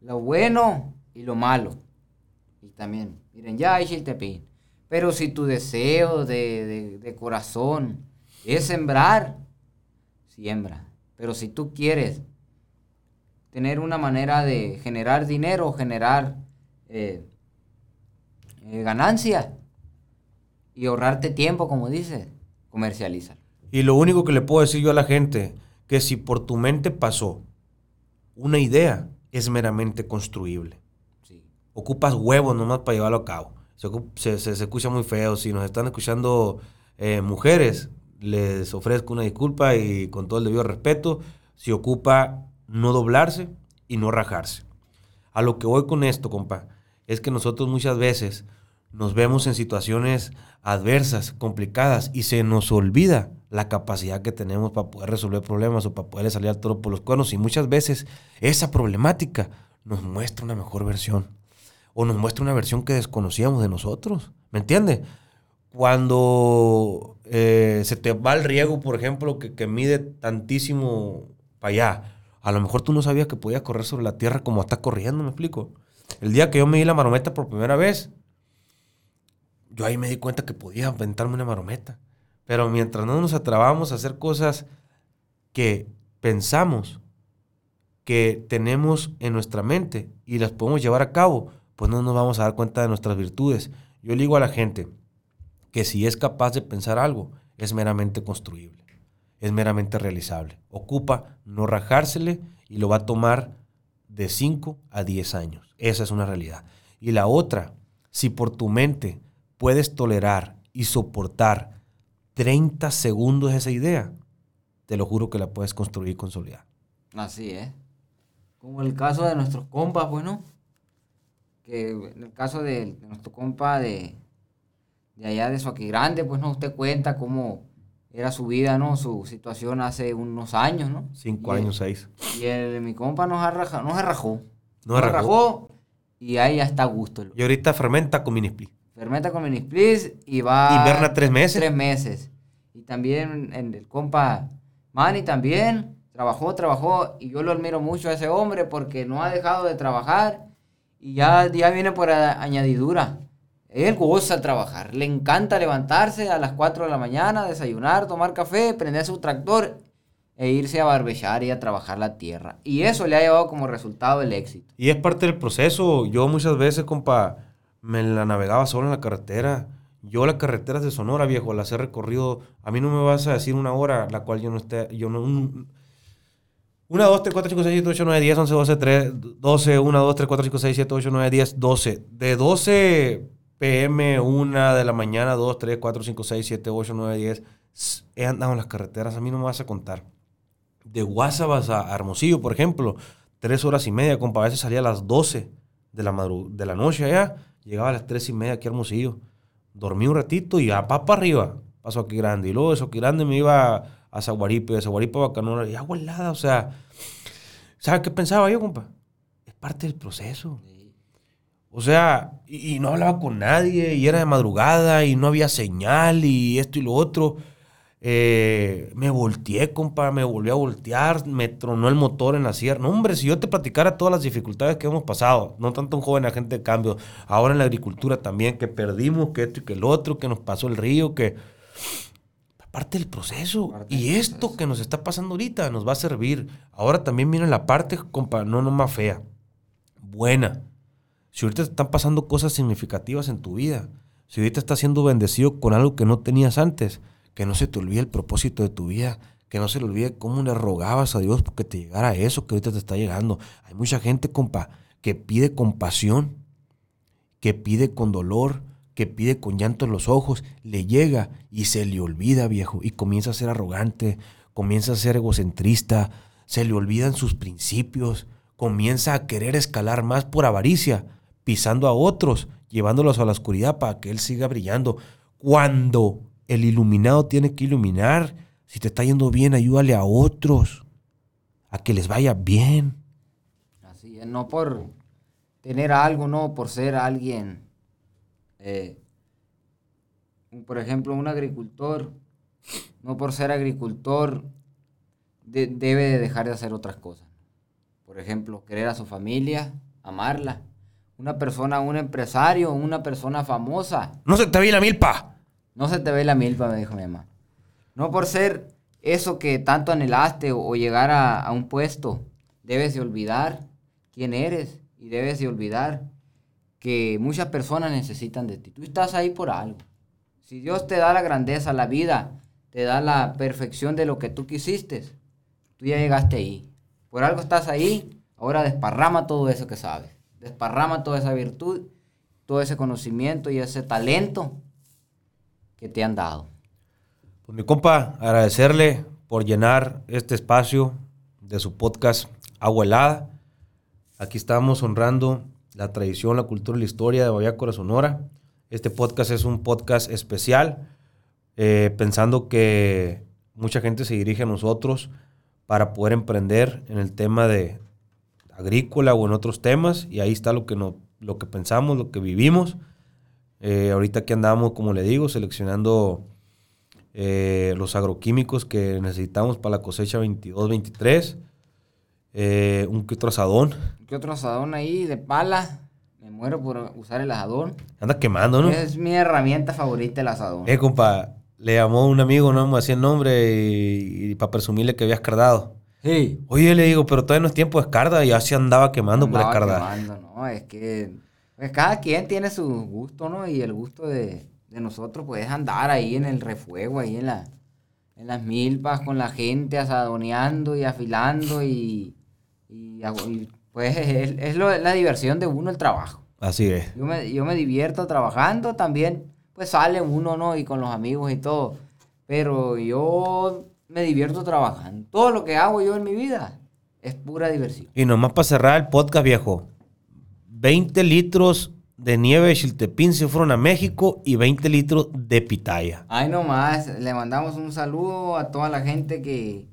Lo bueno y lo malo. Y también, miren, ya hay chiltepín. Pero si tu deseo de, de, corazón es sembrar, siembra. Pero si tú quieres tener una manera de generar dinero, generar eh, eh, ganancia y ahorrarte tiempo, como dices, comercializa. Y lo único que le puedo decir yo a la gente, que si por tu mente pasó una idea, es meramente construible. Ocupas huevos nomás para llevarlo a cabo. Se, se, escucha muy feo. Si nos están escuchando eh, mujeres, les ofrezco una disculpa y con todo el debido respeto, si ocupa no doblarse y no rajarse. A lo que voy con esto, compa, es que nosotros muchas veces nos vemos en situaciones adversas, complicadas, y se nos olvida la capacidad que tenemos para poder resolver problemas o para poder salir al toro por los cuernos. Y muchas veces esa problemática nos muestra una mejor versión o nos muestra una versión que desconocíamos de nosotros. ¿Me entiendes? Cuando eh, se te va el riego, por ejemplo, que, que mide tantísimo para allá, a lo mejor tú no sabías que podías correr sobre la tierra como está corriendo, ¿me explico? El día que yo me di la marometa por primera vez, yo ahí me di cuenta que podía aventarme una marometa. Pero mientras no nos atrabamos a hacer cosas que pensamos que tenemos en nuestra mente y las podemos llevar a cabo, pues no nos vamos a dar cuenta de nuestras virtudes. Yo le digo a la gente que si es capaz de pensar algo, es meramente construible, es meramente realizable. Ocupa no rajársele y lo va a tomar de 5 a 10 años. Esa es una realidad. Y la otra, si por tu mente puedes tolerar y soportar 30 segundos esa idea, te lo juro que la puedes construir y consolidar. Así es. Como el caso de nuestros compas, bueno, que en el caso de, nuestro compa de, de allá de Grande, pues no, usted cuenta cómo era su vida, ¿no? Su situación hace unos años, ¿no? Cinco años, seis. Y el, mi compa nos, arraja, nos arrajó. Nos arrajó. Y ahí ya está a gusto. Y ahorita fermenta con minisplit. Fermenta con Minisplis y va... Inverna tres meses. Tres meses. Y también en el compa Manny también trabajó, trabajó. Y yo lo admiro mucho a ese hombre porque no ha dejado de trabajar. Y ya, ya viene por añadidura. Él goza trabajar. Le encanta levantarse a las 4 de la mañana, desayunar, tomar café, prender su tractor e irse a barbechar y a trabajar la tierra. Y eso le ha llevado como resultado el éxito. Y es parte del proceso. Yo muchas veces, compa me la navegaba solo en la carretera. Yo las carreteras de Sonora, viejo, las he recorrido. A mí no me vas a decir una hora la cual yo no esté. Yo no. una, dos, tres, cuatro, cinco, seis, siete, ocho, nueve, diez, once, doce, tres, doce, una, dos, tres, cuatro, cinco, seis, siete, ocho, nueve, diez, doce. De 12 pm, una de la mañana, dos, tres, cuatro, cinco, seis, siete, ocho, nueve, diez. He andado en las carreteras, a mí no me vas a contar. De Guasabas a Hermosillo, por ejemplo, tres horas y media, compa. A veces salía a las 12 de la, de la noche allá Llegaba a las tres y media aquí a Hermosillo. Dormí un ratito y a papa arriba, paso aquí grande. Y luego de grande me iba a Zaguaripe, de Zaguaripe a Bacanora y agua helada, o sea, ¿sabes qué pensaba yo, compa? Es parte del proceso. O sea, y, y no hablaba con nadie, y era de madrugada, y no había señal, y esto y lo otro. Eh, me volteé, compa, me volví a voltear, me tronó el motor en la sierra. No, hombre, si yo te platicara todas las dificultades que hemos pasado, no tanto un joven agente de cambio, ahora en la agricultura también, que perdimos, que esto y que el otro, que nos pasó el río, que parte del proceso. Parte y del esto proceso. que nos está pasando ahorita nos va a servir. Ahora también viene la parte, compa, no nomás fea, buena. Si ahorita te están pasando cosas significativas en tu vida, si ahorita estás siendo bendecido con algo que no tenías antes, que no se te olvide el propósito de tu vida, que no se le olvide cómo le rogabas a Dios porque te llegara eso que ahorita te está llegando. Hay mucha gente, compa, que pide compasión, que pide con dolor, que pide con llanto en los ojos, le llega y se le olvida, viejo, y comienza a ser arrogante, comienza a ser egocentrista, se le olvidan sus principios, comienza a querer escalar más por avaricia, pisando a otros, llevándolos a la oscuridad para que él siga brillando. Cuando el iluminado tiene que iluminar, si te está yendo bien, ayúdale a otros, a que les vaya bien. Así es, no por tener algo, no por ser alguien. eh, por ejemplo, un agricultor, no por ser agricultor, de- debe de dejar de hacer otras cosas. Por ejemplo, querer a su familia, amarla. Una persona, un empresario, una persona famosa, No se te ve la milpa. No se te ve la milpa, me dijo mi mamá. No por ser eso que tanto anhelaste o, o llegar a, a un puesto, debes de olvidar quién eres y debes de olvidar que muchas personas necesitan de ti. Tú estás ahí por algo. Si Dios te da la grandeza, la vida, te da la perfección de lo que tú quisiste, tú ya llegaste ahí. Por algo estás ahí, ahora desparrama todo eso que sabes. Desparrama toda esa virtud, todo ese conocimiento y ese talento que te han dado. Pues mi compa, agradecerle por llenar este espacio de su podcast Agua Helada. Aquí estamos honrando la tradición, la cultura y la historia de Baviácora Sonora. Este podcast es un podcast especial, eh, pensando que mucha gente se dirige a nosotros para poder emprender en el tema de agrícola o en otros temas. Y ahí está lo que, no, lo que pensamos, lo que vivimos. Eh, ahorita aquí andamos, como le digo, seleccionando eh, los agroquímicos que necesitamos para la cosecha 22-23. eh, un que otro asadón. ¿Qué otro asadón ahí de pala? Me muero por usar el asadón. Anda quemando, ¿no? Es mi herramienta favorita el asadón. Eh, compa, le llamó un amigo, no me hacía el nombre y, para presumirle que había escardado. Sí. Oye, le digo, pero todavía no es tiempo de escarda, ya se andaba quemando por escardar. quemando, no, es que pues, cada quien tiene su gusto, ¿no? Y el gusto de, de nosotros pues es andar ahí en el refuego, ahí en la en las milpas con la gente asadoneando y afilando y, y, pues es, es lo- la diversión de uno el trabajo. Así es. Yo me, yo me divierto trabajando también, pues sale uno, ¿no? Y con los amigos y todo. Pero yo me divierto trabajando. Todo lo que hago yo en mi vida es pura diversión. Y nomás para cerrar el podcast, viejo. 20 litros de nieve de Chiltepín se fueron a México y 20 litros de pitaya. Ahí nomás, le mandamos un saludo a toda la gente que,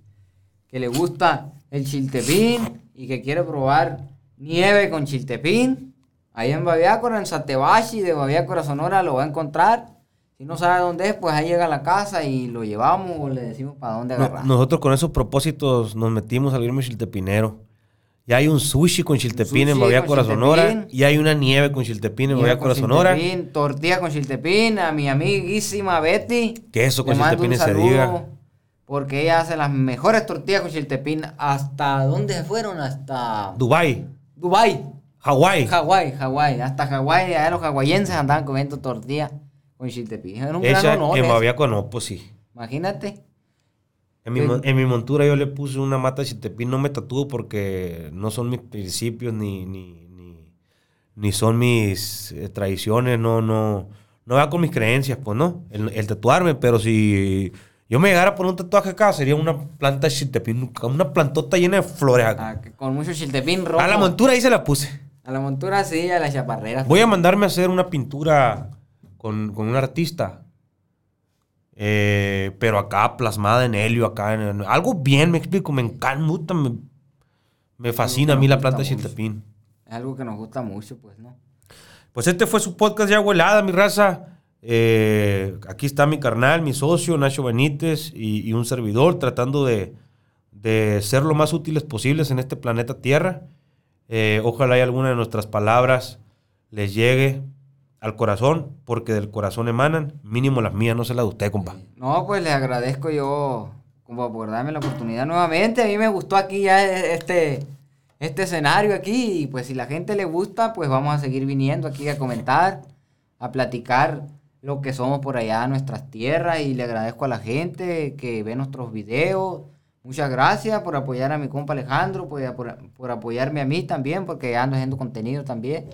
que le gusta el chiltepín y que quiere probar nieve con chiltepín. Ahí en Baviácora, en Satebashi de Baviácora, Sonora, lo va a encontrar. Si no sabe dónde es, pues ahí llega a la casa y lo llevamos o le decimos para dónde No- agarrar. nosotros con esos propósitos nos metimos al gremio chiltepinero. Ya hay un sushi con chiltepín en Sonora. chiltepín. Y hay una nieve con chiltepín en Sonora. chiltepín, tortilla con chiltepín, a mi amiguísima Betty. Queso con chiltepín saludo, día. Porque ella hace las mejores tortillas con chiltepín. ¿Hasta dónde se fueron? Hasta Dubai, Dubai, Hawái. Hawái, Hawái. Hasta Hawái, allá los hawaienses andaban comiendo tortillas con chiltepín. Era un gran honor. en. Baviácora no, pues sí. Imagínate. En mi, en mi montura yo le puse una mata de chiltepín, no me tatúo porque no son mis principios ni, ni, ni, ni son mis eh, tradiciones, no, no, no va con mis creencias, pues no, el, el tatuarme, pero si yo me llegara a poner un tatuaje acá, sería una planta de chiltepín, una plantota llena de flores acá. Ah, con mucho chiltepín rojo. A la montura ahí se la puse. A la montura sí, a las chaparreras. Voy a mandarme a hacer una pintura con, con un artista. Eh, pero acá plasmada en helio, acá en, algo bien, me explico, me encanta, me, me fascina a mí la planta de Chiltepín. Es algo que nos gusta mucho, pues, ¿no? Pues este fue su podcast ya abuelada, mi raza. Eh, aquí está mi carnal, mi socio, Nacho Benítez, y, y un servidor tratando de, de, ser lo más útiles posibles en este planeta Tierra. Eh, ojalá y alguna de nuestras palabras les llegue al corazón, porque del corazón emanan, mínimo las mías, no se las de usted, compa. No, pues les agradezco yo, como por darme la oportunidad nuevamente. A mí me gustó aquí ya este, este escenario aquí, y pues si la gente le gusta, pues vamos a seguir viniendo aquí a comentar, a platicar lo que somos por allá nuestras tierras, y le agradezco a la gente que ve nuestros videos. Muchas gracias por apoyar a mi compa Alejandro, por, por, por apoyarme a mí también, porque ando haciendo contenido también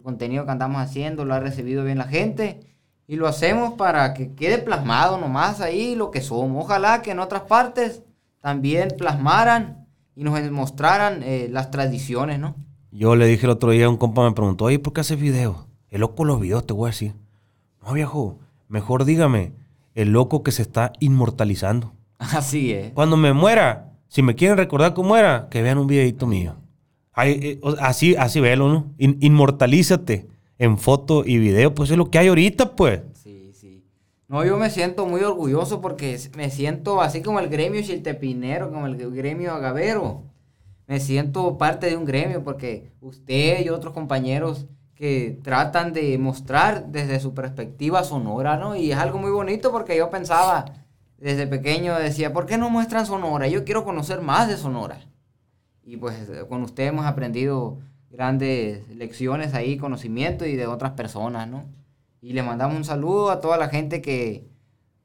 el contenido que andamos haciendo lo ha recibido bien la gente y lo hacemos para que quede plasmado nomás ahí lo que somos. Ojalá que en otras partes también plasmaran y nos mostraran eh, las tradiciones, ¿no? Yo le dije el otro día, un compa me preguntó, oye, ¿por qué haces videos? El loco los videos, te voy a decir. No, viejo, mejor dígame, el loco que se está inmortalizando. Así es. Cuando me muera, si me quieren recordar cómo era, que vean un videito mío. Eh, así, así velo, ¿no? inmortalízate en foto y video, pues es lo que hay ahorita, pues. Sí, sí. No, yo me siento muy orgulloso porque me siento así como el gremio chiltepinero, como el gremio agavero. Me siento parte de un gremio porque usted y otros compañeros que tratan de mostrar desde su perspectiva sonora, ¿no? Y es algo muy bonito porque yo pensaba desde pequeño, decía, ¿por qué no muestran Sonora? Yo quiero conocer más de Sonora. Y pues con usted hemos aprendido grandes lecciones ahí, conocimiento y de otras personas, ¿no? Y le mandamos un saludo a toda la gente que,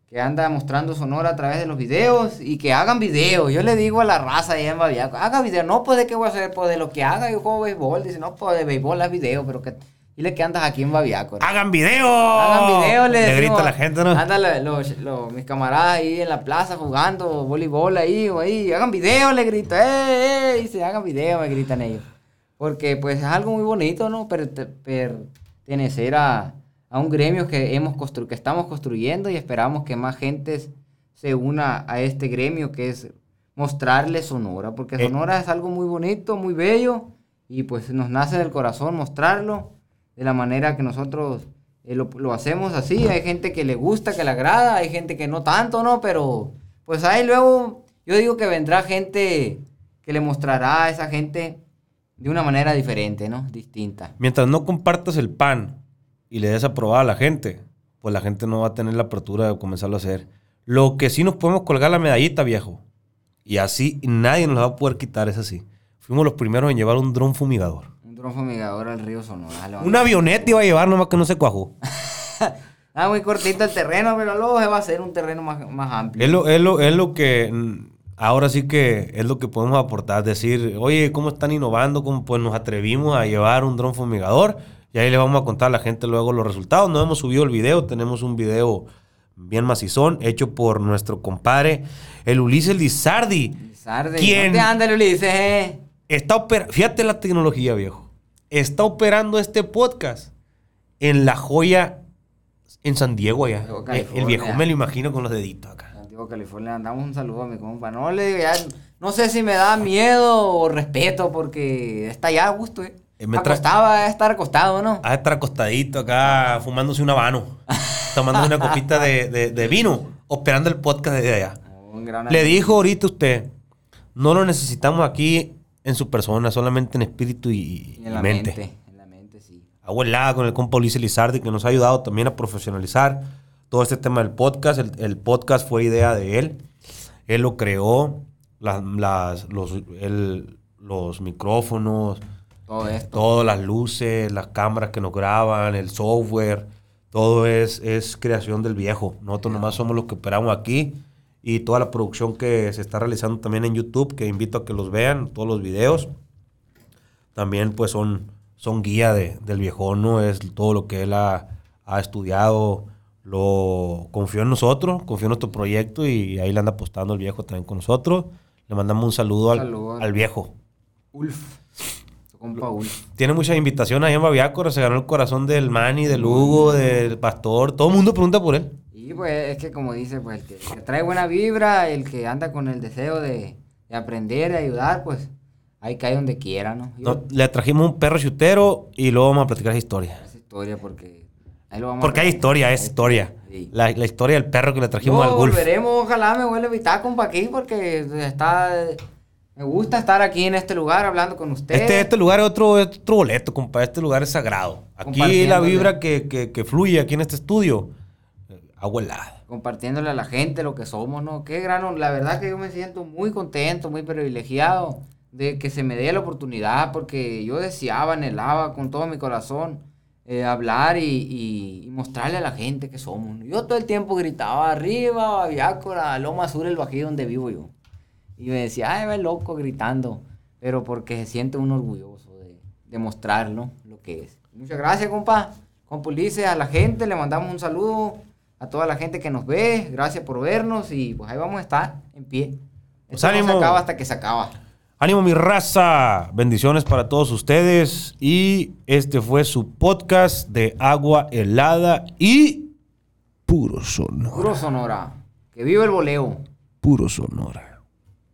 que anda mostrando Sonora a través de los videos y que hagan videos. Yo le digo a la raza ahí en Baviaco, haga video, no puede que voy a hacer, pues de lo que haga, yo juego béisbol, dice, no, pues de béisbol es video, pero que Dile que andas aquí en Baviaco. ¡Hagan video! ¡Hagan video! Le, le grita a la gente, ¿no? Andan los, los, mis camaradas ahí en la plaza jugando voleibol ahí o ahí. ¡Hagan video! Le grito. ¡Eh, eh! Dice, hagan video, me gritan ellos. Porque pues es algo muy bonito, ¿no? pertenecer a, a un gremio que, hemos constru que estamos construyendo y esperamos que más gente se una a este gremio que es mostrarle Sonora. Porque eh. Sonora es algo muy bonito, muy bello y pues nos nace del corazón mostrarlo de la manera que nosotros eh, lo, lo, hacemos así. Hay gente que le gusta, que le agrada, hay gente que no tanto, ¿no? Pero pues ahí luego yo digo que vendrá gente que le mostrará a esa gente de una manera diferente, ¿no? Distinta. Mientras no compartas el pan y le des a probar a la gente, pues la gente no va a tener la apertura de comenzarlo a hacer. Lo que sí nos podemos colgar la medallita, viejo. Y así nadie nos va a poder quitar, es así. Fuimos los primeros en llevar un dron fumigador fumigador al río Sonora. Una avioneta iba a llevar, nomás que no se cuajó. ah, muy cortito el terreno, pero luego se va a hacer un terreno más, amplio. Es lo, es, lo, es lo que mm, ahora sí que es lo que podemos aportar. Decir, oye, ¿cómo están innovando? ¿Cómo pues nos atrevimos a llevar un dron fumigador? Y ahí le vamos a contar a la gente luego los resultados. No hemos subido el video, tenemos un video bien macizón, hecho por nuestro compadre, el Ulises Lizardi. Lizardi, ¿Quién anda el Ulises? Eh? Está operando, fíjate la tecnología, viejo está operando este podcast en La Joya, en San Diego allá. Eh, el viejo me lo imagino con los deditos acá. Santiago, California. Damos un saludo a mi compa. No le ya, no sé si me da miedo o respeto porque está ya a gusto, eh. eh Acostaba a estar acostado, ¿no? A estar acostadito acá, fumándose un habano, tomando una copita de, de, vino, operando el podcast desde allá. Le dijo ahorita usted, no lo necesitamos aquí en su persona, solamente en espíritu y, en la mente. En la mente, sí. Abuelada con el compa Ulises Lizardi, que nos ha ayudado también a profesionalizar todo este tema del podcast. El, podcast fue idea de él. Él lo creó, las, los, los micrófonos, todo esto. todas las luces, las cámaras que nos graban, el software. Todo es, es creación del viejo. Nosotros nomás somos los que operamos aquí y toda la producción que se está realizando también en YouTube, que invito a que los vean, todos los videos. También pues son, son guía de, del viejón, ¿no? Es todo lo que él ha, estudiado, lo confió en nosotros, confió en nuestro proyecto y ahí le anda apostando el viejo también con nosotros. Le mandamos un saludo, al, al, viejo. Ulf. Compa. Tiene muchas invitaciones ahí en Babiácora. Se ganó el corazón del Manny, del Hugo, del Pastor. Todo el mundo pregunta por él. Y pues es que como dice, pues el que, el que trae buena vibra, el que anda con el deseo de, de aprender, de ayudar, pues ahí cae donde quiera, ¿no? Yo- No, le trajimos un perro chutero y luego vamos a platicar esa historia. esa historia porque ahí lo vamos a Porque hay ver. historia, es historia. Sí. La, la historia del perro que le trajimos al volveremos, ojalá me vuelva a invitar, compa, aquí porque está... Me gusta estar aquí en este lugar hablando con ustedes. Este, este lugar es otro, otro boleto, compa. Este lugar es sagrado. Aquí la vibra que, que, que fluye aquí en este estudio, agua helada. compartiéndole a la gente lo que somos, ¿no? Qué gran, la verdad que yo me siento muy contento, muy privilegiado de que se me dé la oportunidad, porque yo deseaba, anhelaba con todo mi corazón eh, hablar y, y- y mostrarle a la gente que somos. Yo todo el tiempo gritaba arriba, Babiácora, Loma Sur, el bajío donde vivo yo. Y me decía, ay, ve loco gritando, pero porque se siente uno orgulloso de, de mostrarlo lo que es. Muchas gracias, compa. Ulises, a la gente le mandamos un saludo a toda la gente que nos ve. Gracias por vernos y pues ahí vamos a estar en pie. Pues Esto no ánimo. se acaba hasta que se acaba. Ánimo mi raza, bendiciones para todos ustedes y este fue su podcast de agua helada y puro sonora, Puro Sonora. Que viva el voleo. puro sonora.